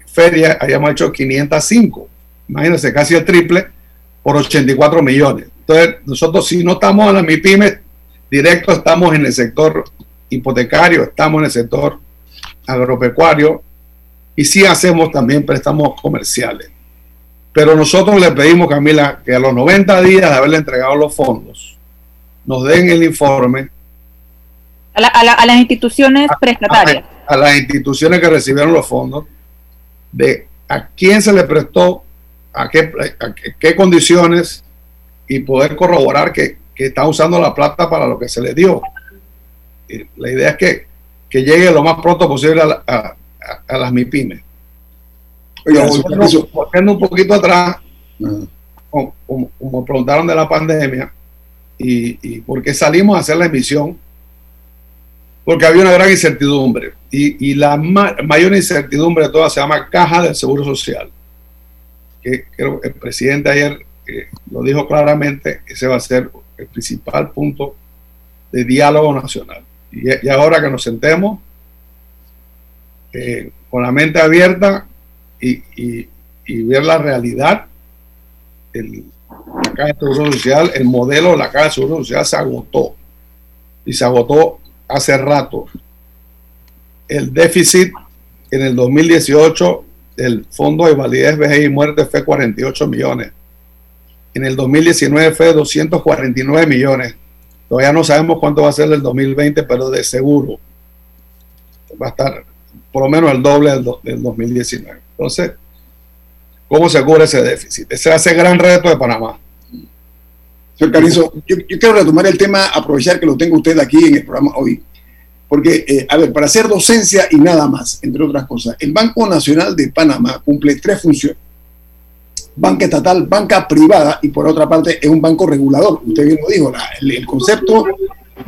feria habíamos hecho 505. Imagínense, casi el triple por 84 millones. Entonces, nosotros si no estamos en la MIPYME, directo estamos en el sector hipotecario, estamos en el sector agropecuario y sí hacemos también préstamos comerciales. Pero nosotros le pedimos, Camila, que a los 90 días de haberle entregado los fondos, nos den el informe. A, las instituciones prestatarias. A, las instituciones que recibieron los fondos, de a quién se le prestó, a qué, qué, condiciones y poder corroborar que, que está usando la plata para lo que se le dio. la idea es que, que, llegue lo más pronto posible a, a las MIPIMES. Oiga, volviendo, un poquito atrás, como, preguntaron de la pandemia y, y por qué salimos a hacer la emisión, porque había una gran incertidumbre y, la mayor incertidumbre de todas se llama caja del Seguro Social, que que el presidente ayer eh, lo dijo claramente, ese va a ser el principal punto de diálogo nacional. Y, ahora que nos sentemos eh, con la mente abierta y, ver la realidad. El, la Caja de Seguro Social, el modelo de la Caja de Seguro Social se agotó y se agotó hace rato. El déficit en el 2018 del Fondo de Validez, Vejez y Muerte fue 48 millones. En el 2019 fue 249 millones. Todavía no sabemos cuánto va a ser el 2020, pero de seguro va a estar por lo menos el doble del, del 2019. Entonces, ¿cómo se cubre ese déficit? Ese es el gran reto de Panamá. Señor Carizo, yo, quiero retomar el tema, aprovechar que lo tengo usted aquí en el programa hoy. Porque, eh, a ver, para hacer docencia y nada más, entre otras cosas, el Banco Nacional de Panamá cumple tres funciones. Banca estatal, banca privada y por otra parte es un banco regulador. Usted bien lo dijo, el, concepto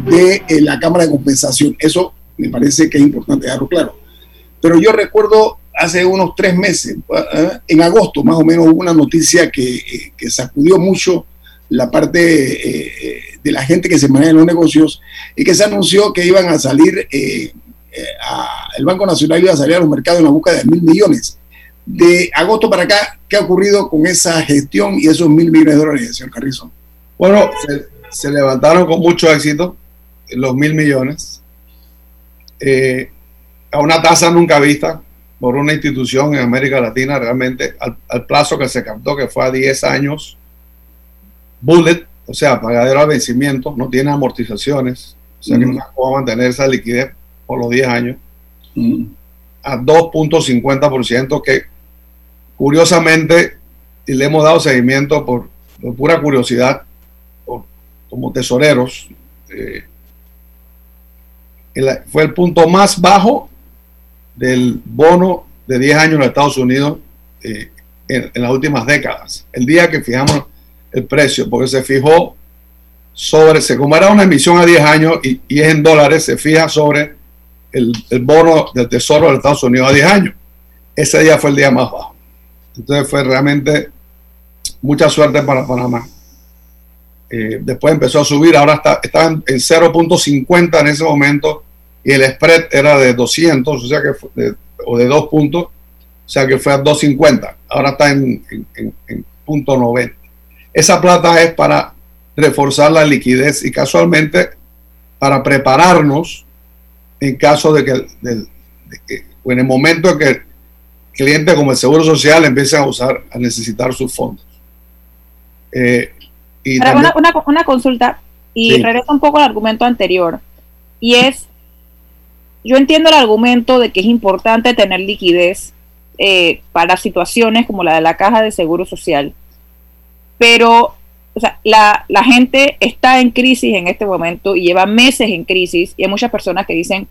de eh, la Cámara de Compensación. Eso me parece que es importante dejarlo claro. Pero yo recuerdo hace unos tres meses, ¿eh? en agosto más o menos, hubo una noticia que, eh, que sacudió mucho la parte eh, de la gente que se maneja en los negocios y que se anunció que iban a salir, el Banco Nacional iba a salir a los mercados en la busca de mil millones. De agosto para acá, ¿qué ha ocurrido con esa gestión y esos mil millones de dólares, señor Carrizo? Bueno, se, levantaron con mucho éxito los mil millones a una tasa nunca vista por una institución en América Latina realmente al, plazo que se captó, que fue a 10 años, bullet, o sea, pagadero al vencimiento, no tiene amortizaciones, o sea que no va a mantener esa liquidez por los 10 años, a 2.50%, que curiosamente, y le hemos dado seguimiento por, pura curiosidad, como tesoreros, eh, fue el punto más bajo del bono de 10 años en los Estados Unidos eh, en, las últimas décadas. El día que fijamos el precio, porque se fijó sobre, se, como era una emisión a 10 años y, es en dólares, se fija sobre el, bono del Tesoro de Estados Unidos a 10 años. Ese día fue el día más bajo. Entonces fue realmente mucha suerte para Panamá. Eh, después empezó a subir, ahora está, está en 0.50 en ese momento y el spread era de 200, o sea que de, o de 2 puntos, o sea que fue a 250, ahora está en, en, punto 90. Esa plata es para reforzar la liquidez y casualmente para prepararnos en caso de que, o en el momento en que clientes como el Seguro Social empiecen a usar, a necesitar sus fondos. Eh, y una, una, consulta y regreso un poco al argumento anterior y es yo entiendo el argumento de que es importante tener liquidez eh, para situaciones como la de la caja de seguro social, pero o sea, la, gente está en crisis en este momento y lleva meses en crisis y hay muchas personas que dicen,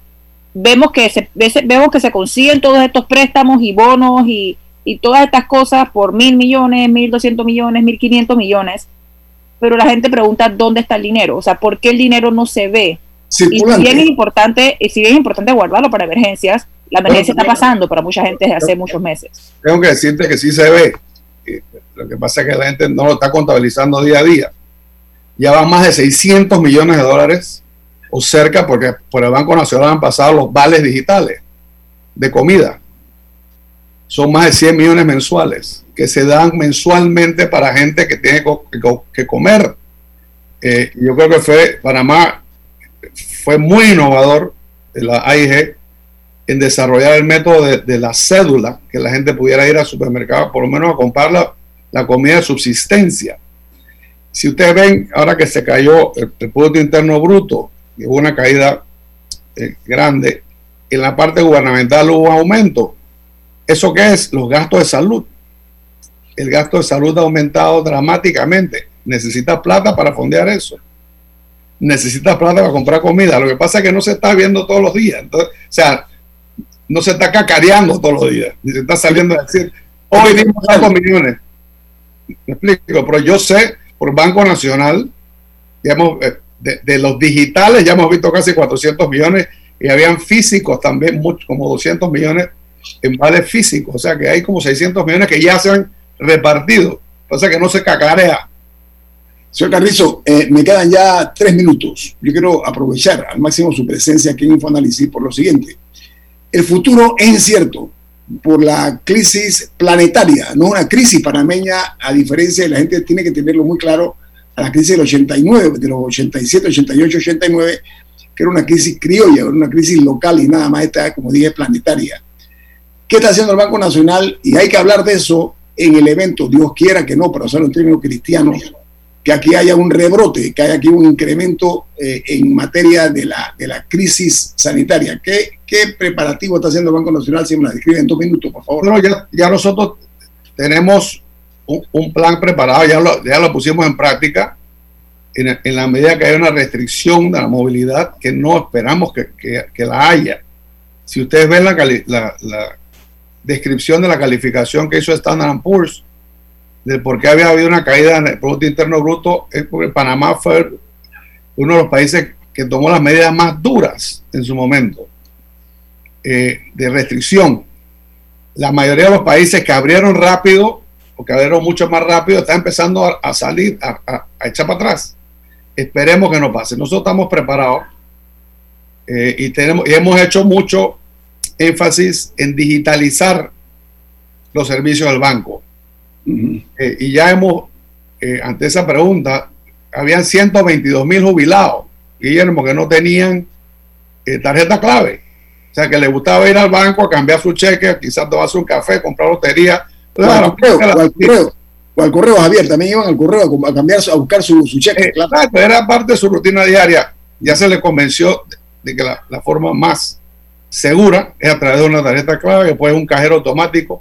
vemos que se, vemos que se consiguen todos estos préstamos y bonos y, y todas estas cosas por mil millones, mil doscientos millones, mil quinientos millones, pero la gente pregunta dónde está el dinero, o sea, ¿por qué el dinero no se ve? Y si bien es importante, y si bien es importante guardarlo para emergencias, la emergencia está pasando para mucha gente desde hace muchos meses. Tengo que decirte que sí se ve. Lo que pasa es que la gente no lo está contabilizando día a día. Ya van más de 600 millones de dólares o cerca, porque por el Banco Nacional han pasado los vales digitales de comida. Son más de 100 millones mensuales que se dan mensualmente para gente que tiene que, comer. Eh, yo creo que fue Panamá fue muy innovador la AIG, en desarrollar el método de, la cédula, que la gente pudiera ir al supermercado por lo menos a comprar la, comida de subsistencia. Si ustedes ven, ahora que se cayó el, Producto Interno Bruto, hubo una caída eh, grande, en la parte gubernamental hubo un aumento. ¿Eso qué es? Los gastos de salud. El gasto de salud ha aumentado dramáticamente. Necesita plata para fondear eso. Necesita plata para comprar comida. Lo que pasa es que no se está viendo todos los días. Entonces, o sea, no se está cacareando todos los días, ni se está saliendo a decir, hoy dimos tantos millones. Me explico, pero yo sé por Banco Nacional, digamos, eh, de, los digitales ya hemos visto casi 400 millones y habían físicos también, mucho, como 200 millones en vales físicos, o sea que hay como 600 millones que ya se han repartido, sea que no se cacarea. Señor Carrizo, eh, me quedan ya tres minutos. Yo quiero aprovechar al máximo su presencia aquí en Infoanálisis por lo siguiente. El futuro es incierto por la crisis planetaria, no una crisis panameña, a diferencia de la gente tiene que tenerlo muy claro, a la crisis del 89, de los 87, 88, 89, que era una crisis criolla, era una crisis local y nada más esta, como dije, planetaria. ¿Qué está haciendo el Banco Nacional? Y hay que hablar de eso en el evento, Dios quiera que no, pero hacerlo en términos cristianos, que aquí haya un rebrote, que haya aquí un incremento eh, en materia de la, de la crisis sanitaria. ¿Qué, ¿Qué, preparativo está haciendo el Banco Nacional? Si me la describe en dos minutos, por favor. Bueno, ya, ya nosotros tenemos un, plan preparado, ya lo, ya lo pusimos en práctica. En, en, la medida que hay una restricción de la movilidad, que no esperamos que, que, que la haya. Si ustedes ven la, la, la, descripción de la calificación que hizo Standard Poor's, de por qué había habido una caída en el Producto Interno Bruto es porque Panamá fue uno de los países que tomó las medidas más duras en su momento eh, de restricción. La mayoría de los países que abrieron rápido o que abrieron mucho más rápido están empezando a, salir, a, echar para atrás. Esperemos que no pase. Nosotros estamos preparados eh, y, tenemos, y hemos hecho mucho énfasis en digitalizar los servicios del banco eh, y ya hemos, eh, ante esa pregunta, habían 122 mil jubilados, Guillermo, que no tenían eh, tarjeta clave. O sea, que le gustaba ir al banco a cambiar su cheque, quizás tomarse un café, comprar lotería. O al, correo, Javier, también iban al correo a, cambiar, a buscar su, cheque. era parte de su rutina diaria. Ya se le convenció de que la, la forma más segura es a través de una tarjeta clave, que puede un cajero automático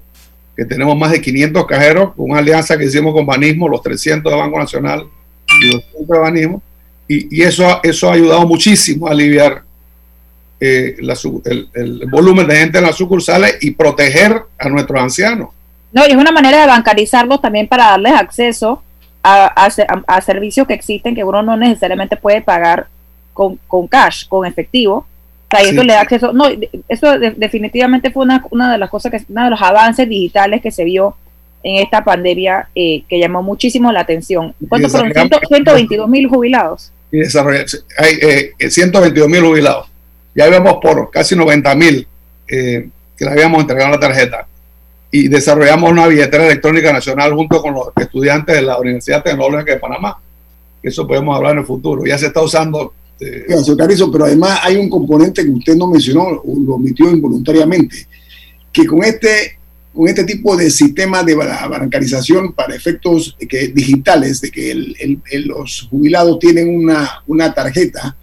que tenemos más de 500 cajeros, una alianza que hicimos con Banismo, los 300 de Banco Nacional y los 200 de Banismo, y, eso, eso ha ayudado muchísimo a aliviar eh, el, volumen de gente en las sucursales y proteger a nuestros ancianos. No, y es una manera de bancarizarlos también para darles acceso a, a, servicios que existen que uno no necesariamente puede pagar con, con cash, con efectivo, eso le da acceso. No, eso definitivamente fue una, una de las cosas que, uno de los avances digitales que se vio en esta pandemia eh, que llamó muchísimo la atención. ¿Cuántos fueron? 122 mil jubilados. Y hay eh, 122 mil jubilados. Ya habíamos por casi 90 mil eh, que le habíamos entregado la tarjeta. Y desarrollamos una billetera electrónica nacional junto con los estudiantes de la Universidad Tecnológica de Panamá. Eso podemos hablar en el futuro. Ya se está usando este, pero además hay un componente que usted no mencionó, lo omitió involuntariamente, que con este, con este tipo de sistema de bancarización para efectos que, digitales, de que los jubilados tienen una, una tarjeta,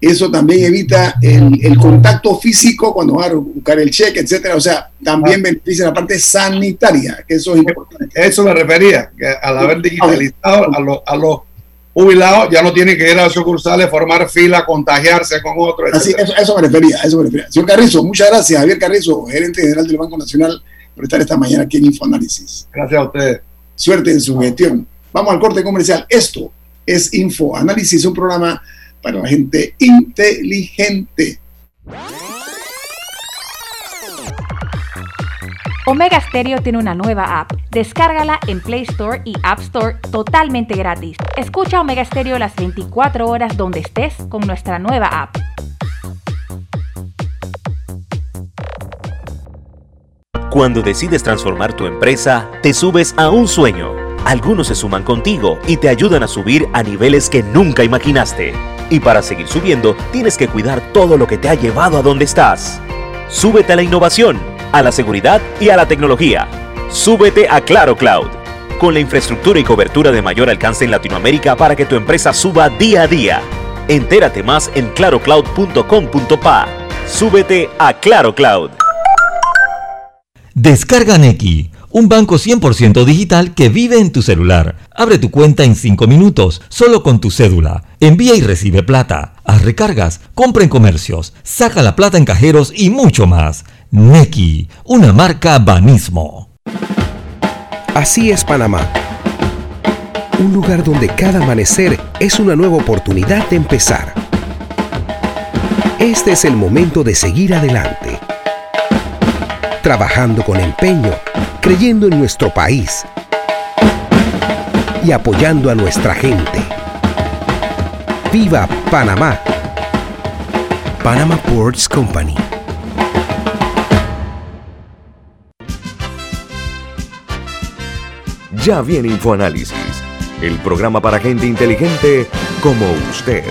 eso también evita el, contacto físico cuando van a buscar el cheque, etcétera. O sea, también beneficia la parte sanitaria, que eso es importante. Eso me refería, que al haber digitalizado a, a los jubilados ya no tiene que ir a sucursales, formar fila, contagiarse con otros. Así, eso, eso, me refería, eso me refería. Señor Carrizo, muchas gracias. Javier Carrizo, gerente general del Banco Nacional, por estar esta mañana aquí en Infoanálisis. Gracias a ustedes. Suerte en su gestión. Vamos al corte comercial. Esto es Infoanálisis, un programa para la gente inteligente. Omega Stereo tiene una nueva app. Descárgala en Play Store y App Store totalmente gratis. Escucha Omega Stereo las 24 horas donde estés con nuestra nueva app. Cuando decides transformar tu empresa, te subes a un sueño. Algunos se suman contigo y te ayudan a subir a niveles que nunca imaginaste. Y para seguir subiendo, tienes que cuidar todo lo que te ha llevado a donde estás. Súbete a la innovación, a la seguridad y a la tecnología. Súbete a Claro Cloud. Con la infraestructura y cobertura de mayor alcance en Latinoamérica para que tu empresa suba día a día. Entérate más en clarocloud.com.pa. Súbete a Claro Cloud. Descarga Neki, un banco 100% digital que vive en tu celular. Abre tu cuenta en 5 minutos, solo con tu cédula. Envía y recibe plata. Haz recargas, compra en comercios, saca la plata en cajeros y mucho más. Neki, una marca Banismo. Así es Panamá. Un lugar donde cada amanecer es una nueva oportunidad de empezar. Este es el momento de seguir adelante. Trabajando con empeño, creyendo en nuestro país y apoyando a nuestra gente. ¡Viva Panamá! Panama Ports Company. Ya viene InfoAnálisis, el programa para gente inteligente como usted.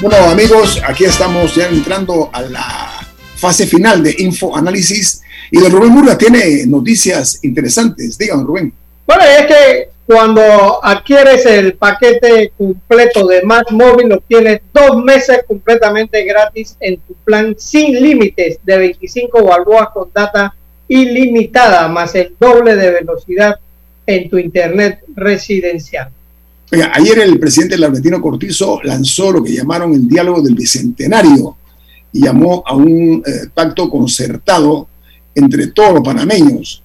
Bueno amigos, aquí estamos ya entrando a la fase final de InfoAnálisis y don Rubén Murga tiene noticias interesantes. Dígame Rubén. Bueno, es que cuando adquieres el paquete completo de Más Móvil, obtienes dos meses completamente gratis en tu plan sin límites de 25 balboas con data ilimitada, más el doble de velocidad en tu internet residencial. ayer el presidente Laurentino Cortizo lanzó lo que llamaron el diálogo del bicentenario y llamó a un eh, pacto concertado entre todos los panameños.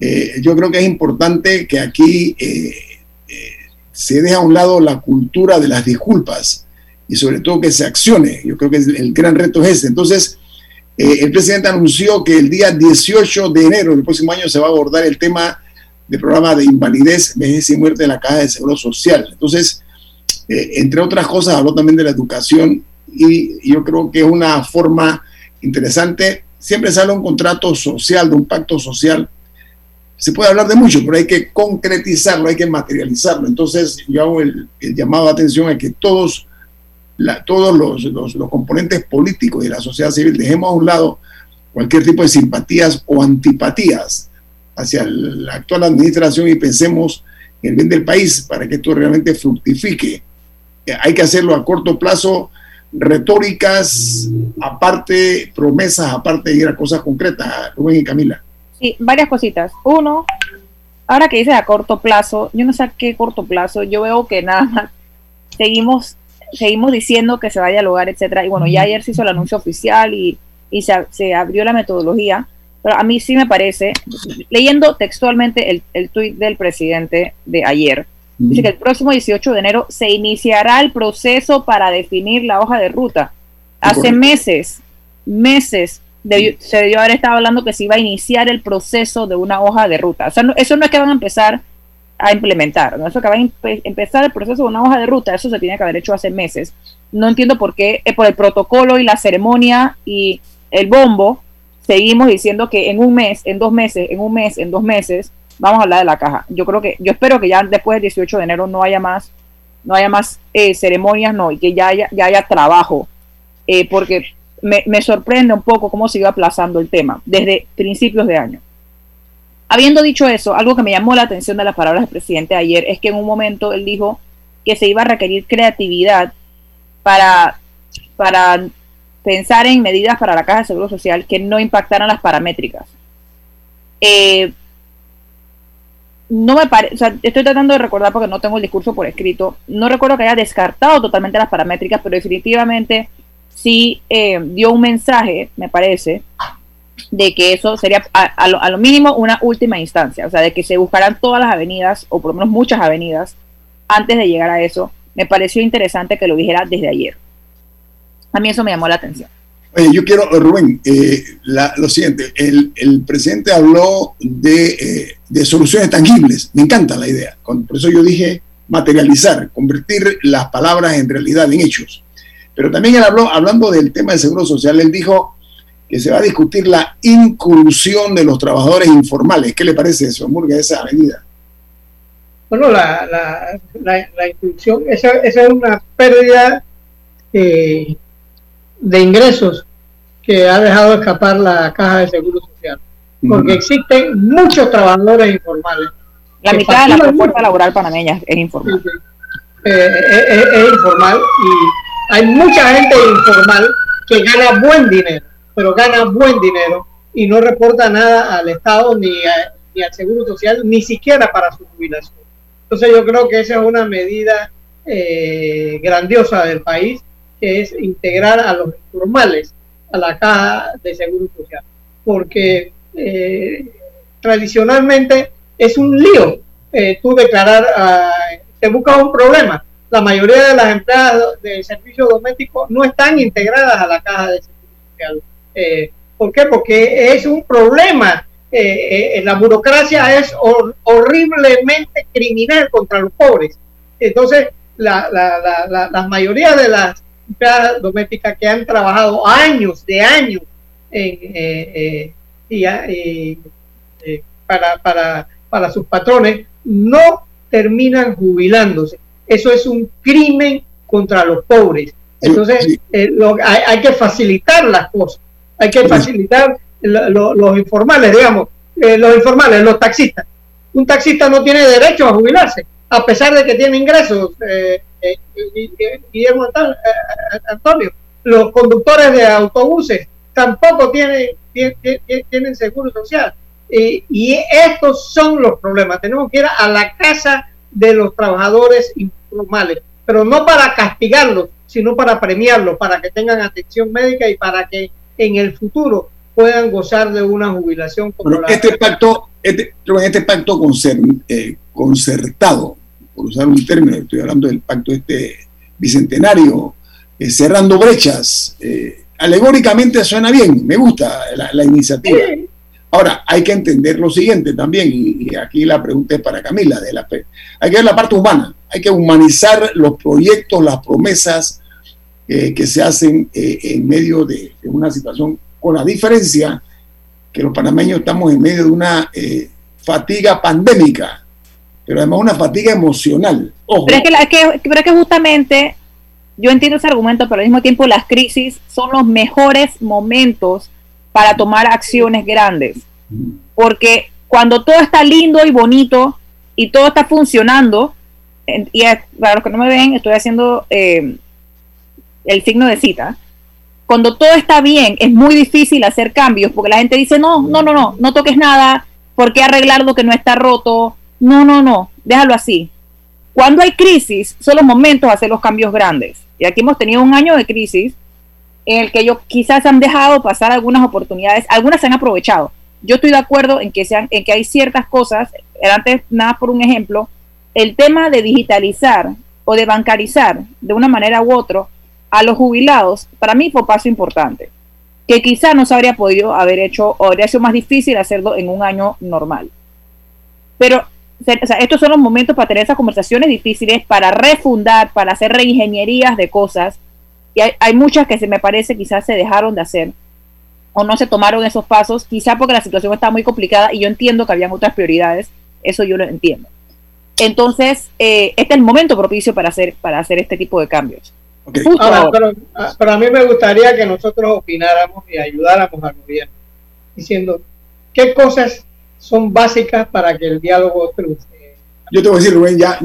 Eh, yo creo que es importante que aquí eh, se deje a un lado la cultura de las disculpas y sobre todo que se accione. Yo creo que el gran reto es ese. Entonces, eh, el presidente anunció que el día 18 de enero del próximo año se va a abordar el tema del programa de invalidez, vejez y muerte de la Caja de Seguro Social. Entonces, eh, entre otras cosas, habló también de la educación y, yo creo que es una forma interesante. Siempre sale un contrato social, de un pacto social. Se puede hablar de mucho, pero hay que concretizarlo, hay que materializarlo. Entonces, yo hago el, llamado de atención a que todos los, los, componentes políticos de la sociedad civil, dejemos a un lado cualquier tipo de simpatías o antipatías hacia la actual administración y pensemos en el bien del país para que esto realmente fructifique. Eh, hay que hacerlo a corto plazo, retóricas aparte, promesas aparte de ir a cosas concretas, Rubén y Camila. Sí, varias cositas. Uno, ahora que dices a corto plazo, yo no sé a qué corto plazo, yo veo que nada más seguimos seguimos diciendo que se va a dialogar, etcétera. Y bueno, ya ayer se hizo el anuncio oficial y, y se, se, abrió la metodología. Pero a mí sí me parece, leyendo textualmente el, el tuit del presidente de ayer, dice que el próximo 18 de enero se iniciará el proceso para definir la hoja de ruta. Hace meses, meses, se debió haber estado hablando que se iba a iniciar el proceso de una hoja de ruta. O sea, eso no es que van a empezar a implementar. ¿no? Eso que va a empezar el proceso de una hoja de ruta, eso se tiene que haber hecho hace meses. No entiendo por qué, eh, por el protocolo y la ceremonia y el bombo, seguimos diciendo que en un mes, en dos meses, en un mes, en dos meses, vamos a hablar de la caja. Yo creo que, yo espero que ya después del 18 de enero no haya más, no haya más eh, ceremonias, no, y que ya haya, ya haya trabajo, eh, porque me, me sorprende un poco cómo se iba aplazando el tema desde principios de año. Habiendo dicho eso, algo que me llamó la atención de las palabras del presidente ayer es que en un momento él dijo que se iba a requerir creatividad para, para pensar en medidas para la Caja de Seguro Social que no impactaran las paramétricas. Eh, no me parece, estoy tratando de recordar porque no tengo el discurso por escrito. No recuerdo que haya descartado totalmente las paramétricas, pero definitivamente sí eh, dio un mensaje, me parece, de que eso sería a, lo, mínimo una última instancia, o sea, de que se buscarán todas las avenidas, o por lo menos muchas avenidas, antes de llegar a eso. Me pareció interesante que lo dijera desde ayer. A mí eso me llamó la atención. Yo quiero, Rubén, eh, lo siguiente, el, el presidente habló de, eh, de, soluciones tangibles, me encanta la idea, por eso yo dije materializar, convertir las palabras en realidad, en hechos. Pero también él habló, hablando del tema de seguro social, él dijo, que se va a discutir la inclusión de los trabajadores informales. ¿Qué le parece eso, Murga, esa avenida? Bueno, la, la, la, instrucción, esa, esa, es una pérdida eh, de ingresos que ha dejado escapar la caja de seguro social, porque existen muchos trabajadores informales. La mitad de la fuerza laboral panameña es informal. Eh, es, informal y hay mucha gente informal que gana buen dinero, pero gana buen dinero y no reporta nada al Estado ni, ni al Seguro Social, ni siquiera para su jubilación. Entonces yo creo que esa es una medida eh, grandiosa del país, que es integrar a los informales a la caja de seguro social, porque eh, tradicionalmente es un lío eh, tú declarar, uh, te buscas un problema. La mayoría de las empleadas de servicio doméstico no están integradas a la caja de seguro social. Eh, ¿Por qué? Porque es un problema eh, eh, la burocracia es horriblemente criminal contra los pobres. Entonces, la, la, la, mayoría de las empleadas domésticas que han trabajado años de años eh, y, para, para, para sus patrones no terminan jubilándose. Eso es un crimen contra los pobres. Entonces, lo, hay, hay, que facilitar las cosas, hay que facilitar los informales, digamos, eh, los informales, los taxistas. Un taxista no tiene derecho a jubilarse, a pesar de que tiene ingresos, eh, eh, Guillermo Antonio. Los conductores de autobuses tampoco tienen, tienen, seguro social. y estos son los problemas. Tenemos que ir a la casa de los trabajadores informales, pero no para castigarlos, sino para premiarlos, para que tengan atención médica y para que en el futuro puedan gozar de una jubilación como este pacto este, este pacto eh, concertado por usar un término estoy hablando del pacto este bicentenario eh, cerrando brechas eh, alegóricamente suena bien me gusta la, iniciativa ahora hay que entender lo siguiente también y, aquí la pregunta es para Camila de la hay que ver la parte humana hay que humanizar los proyectos las promesas que se hacen en medio de una situación con la diferencia que los panameños estamos en medio de una eh, fatiga pandémica, pero además una fatiga emocional. Pero es que justamente yo entiendo ese argumento, pero al mismo tiempo las crisis son los mejores momentos para tomar acciones grandes. Porque cuando todo está lindo y bonito y todo está funcionando, y para los que no me ven, estoy haciendo eh, el signo de cita, cuando todo está bien, es muy difícil hacer cambios porque la gente dice, no, no, no, no, no toques nada, ¿por qué arreglar lo que no está roto? No, no, no, déjalo así. Cuando hay crisis, son los momentos de hacer los cambios grandes. Y aquí hemos tenido un año de crisis en el que ellos quizás han dejado pasar algunas oportunidades, algunas se han aprovechado. Yo estoy de acuerdo en que, sean, en que hay ciertas cosas, antes nada por un ejemplo, el tema de digitalizar o de bancarizar de una manera u otra a los jubilados, para mí fue un paso importante, que quizá no se habría podido haber hecho o habría sido más difícil hacerlo en un año normal. Pero estos son los momentos para tener esas conversaciones difíciles, para refundar, para hacer reingenierías de cosas. Y hay, hay muchas que se me parece quizás se dejaron de hacer o no se tomaron esos pasos, quizá porque la situación está muy complicada y yo entiendo que habían otras prioridades, eso yo lo entiendo. Entonces, eh, este es el momento propicio para hacer, para hacer este tipo de cambios. Ah, pero, a mí me gustaría que nosotros opináramos y ayudáramos al gobierno, diciendo qué cosas son básicas para que el diálogo triunfe. Yo te voy a decir, Rubén, ya,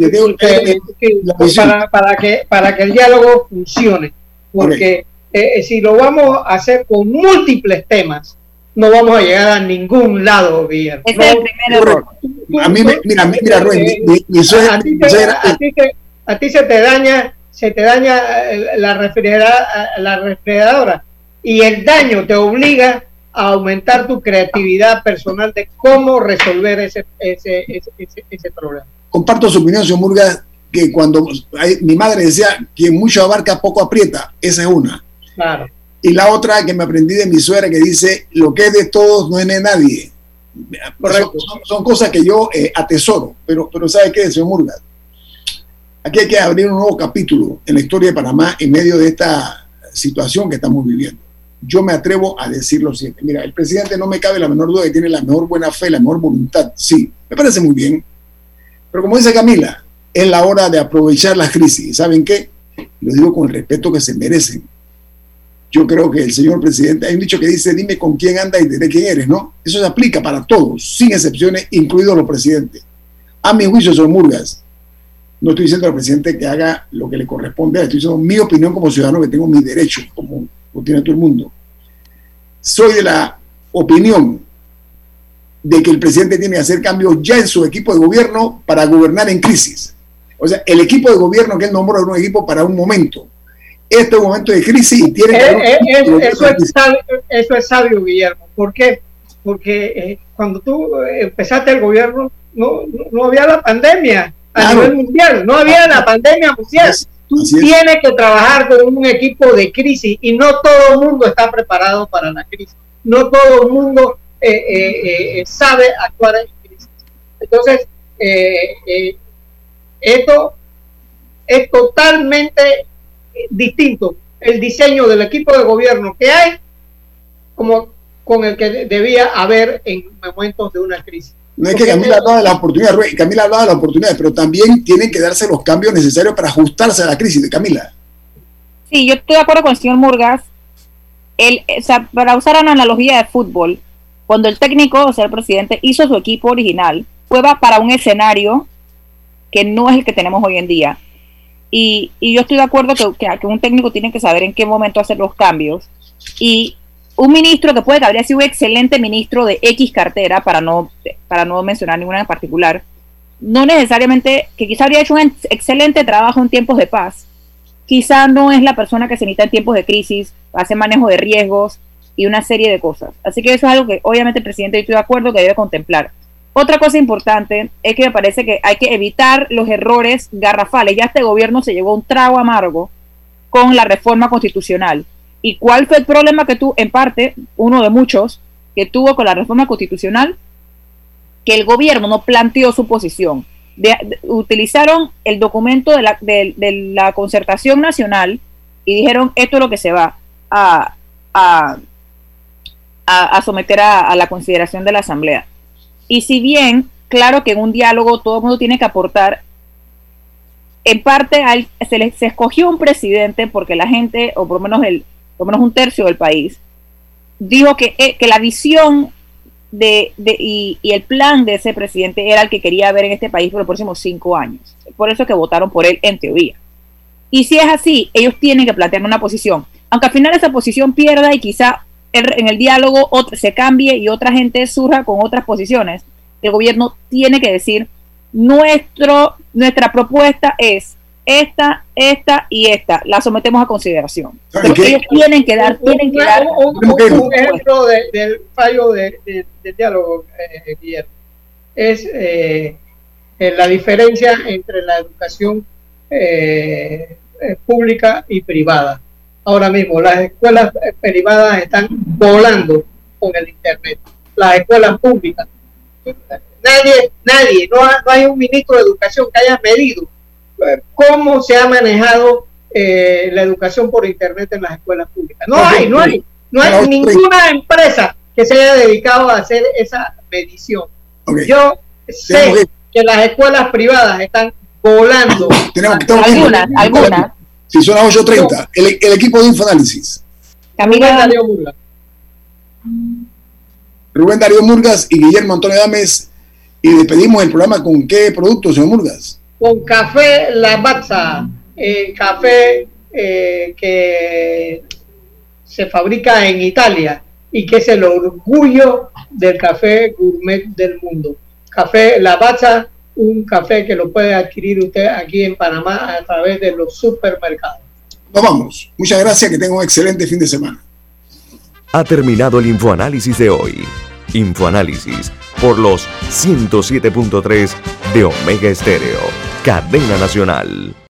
para, para, que, para que el diálogo funcione, porque eh, si lo vamos a hacer con múltiples temas, no vamos a llegar a ningún lado, gobierno. es el primer error. A mí, mira, mira, Rubén, a ti se te daña se te daña eh, la, refrigeradora, eh, la refrigeradora y el daño te obliga a aumentar tu creatividad personal de cómo resolver ese, ese, ese, problema. Comparto su opinión, señor Murga, que cuando mi madre decía que mucho abarca, poco aprieta, esa es una. Claro. Y la otra que me aprendí de mi suegra que dice, lo que es de todos no es de nadie. Son, cosas que yo eh, atesoro, pero, pero ¿sabe qué, señor Murga? Aquí hay que abrir un nuevo capítulo en la historia de Panamá en medio de esta situación que estamos viviendo. Yo me atrevo a decir lo siguiente. Mira, el presidente no me cabe la menor duda que tiene la mejor buena fe, la mejor voluntad. Sí, me parece muy bien. Pero como dice Camila, es la hora de aprovechar las crisis. ¿Saben qué? Lo digo con el respeto que se merecen. Yo creo que el señor presidente, hay un dicho que dice, dime con quién anda y diré quién eres, ¿no? Eso se aplica para todos, sin excepciones, incluidos los presidentes. A mi juicio, son Murgas, no estoy diciendo al presidente que haga lo que le corresponde, estoy diciendo mi opinión como ciudadano, que tengo mis derechos, como tiene todo el mundo. Soy de la opinión de que el presidente tiene que hacer cambios ya en su equipo de gobierno para gobernar en crisis. O sea, el equipo de gobierno que él nombró es un equipo para un momento. Este es un momento de crisis y tiene que... Eh, eh, eso, es sabio, eso, es sabio, Guillermo. ¿Por qué? Porque eh, cuando tú empezaste el gobierno no, no había la pandemia a nivel mundial. No había la pandemia mundial. Tú tienes que trabajar con un equipo de crisis y no todo el mundo está preparado para la crisis. No todo el mundo eh, eh, eh, sabe actuar en crisis. Entonces, esto es totalmente distinto el diseño del equipo de gobierno que hay como con el que debía haber en momentos de una crisis. No es que Camila hablaba de las oportunidades, Camila hablaba de las oportunidades, pero también tienen que darse los cambios necesarios para ajustarse a la crisis de Camila. Sí, yo estoy de acuerdo con el señor Murgas. El, o sea, para usar una analogía de fútbol, cuando el técnico, o sea, el presidente, hizo su equipo original, fue para un escenario que no es el que tenemos hoy en día. Y, y yo estoy de acuerdo que, que, un técnico tiene que saber en qué momento hacer los cambios. Y un ministro que puede que habría sido un excelente ministro de X cartera, para no, para no mencionar ninguna en particular, no necesariamente, que quizá habría hecho un excelente trabajo en tiempos de paz, quizá no es la persona que se necesita en tiempos de crisis, hace manejo de riesgos y una serie de cosas. Así que eso es algo que obviamente el presidente, estoy de acuerdo, que debe contemplar. Otra cosa importante es que me parece que hay que evitar los errores garrafales. Ya este gobierno se llevó un trago amargo con la reforma constitucional ¿Y cuál fue el problema que tú, en parte, uno de muchos, que tuvo con la reforma constitucional? Que el gobierno no planteó su posición. utilizaron el documento de la, concertación nacional y dijeron esto es lo que se va a, someter a, la consideración de la Asamblea. Y si bien, claro que en un diálogo todo el mundo tiene que aportar, en parte se, se escogió un presidente porque la gente, o por lo menos el, por lo menos un tercio del país, dijo que, eh, que la visión de, de y, el plan de ese presidente era el que quería ver en este país por los próximos cinco años. Por eso que votaron por él en teoría. Y si es así, ellos tienen que plantear una posición. Aunque al final esa posición pierda y quizá en el diálogo se cambie y otra gente surja con otras posiciones, el gobierno tiene que decir, nuestro, nuestra propuesta es esta, esta y esta, la sometemos a consideración. Pero ellos tienen que dar, tienen que dar. Un, ejemplo del fallo de, del diálogo, eh, Guillermo, es eh, la diferencia entre la educación eh, pública y privada. Ahora mismo, las escuelas privadas están volando con el Internet. Las escuelas públicas. Nadie, nadie, no, no hay un ministro de educación que haya medido cómo se ha manejado eh, la educación por internet en las escuelas públicas. No hay, no hay, no hay ninguna empresa que se haya dedicado a hacer esa medición. Yo sé que las escuelas privadas están volando. Tenemos, algunas, algunas. Si son las 8.30, el, el, equipo de Infoanálisis. Rubén Darío Murgas. Rubén Darío Murgas y Guillermo Antonio Dames. Y despedimos el programa con qué producto, señor Murgas con café Lavazza, eh, café eh, que se fabrica en Italia y que es el orgullo del café gourmet del mundo. Café Lavazza, un café que lo puede adquirir usted aquí en Panamá a través de los supermercados. Nos vamos. Muchas gracias, que tenga un excelente fin de semana. Ha terminado el infoanálisis de hoy. Infoanálisis por los 107.3 de Omega Estéreo, cadena nacional.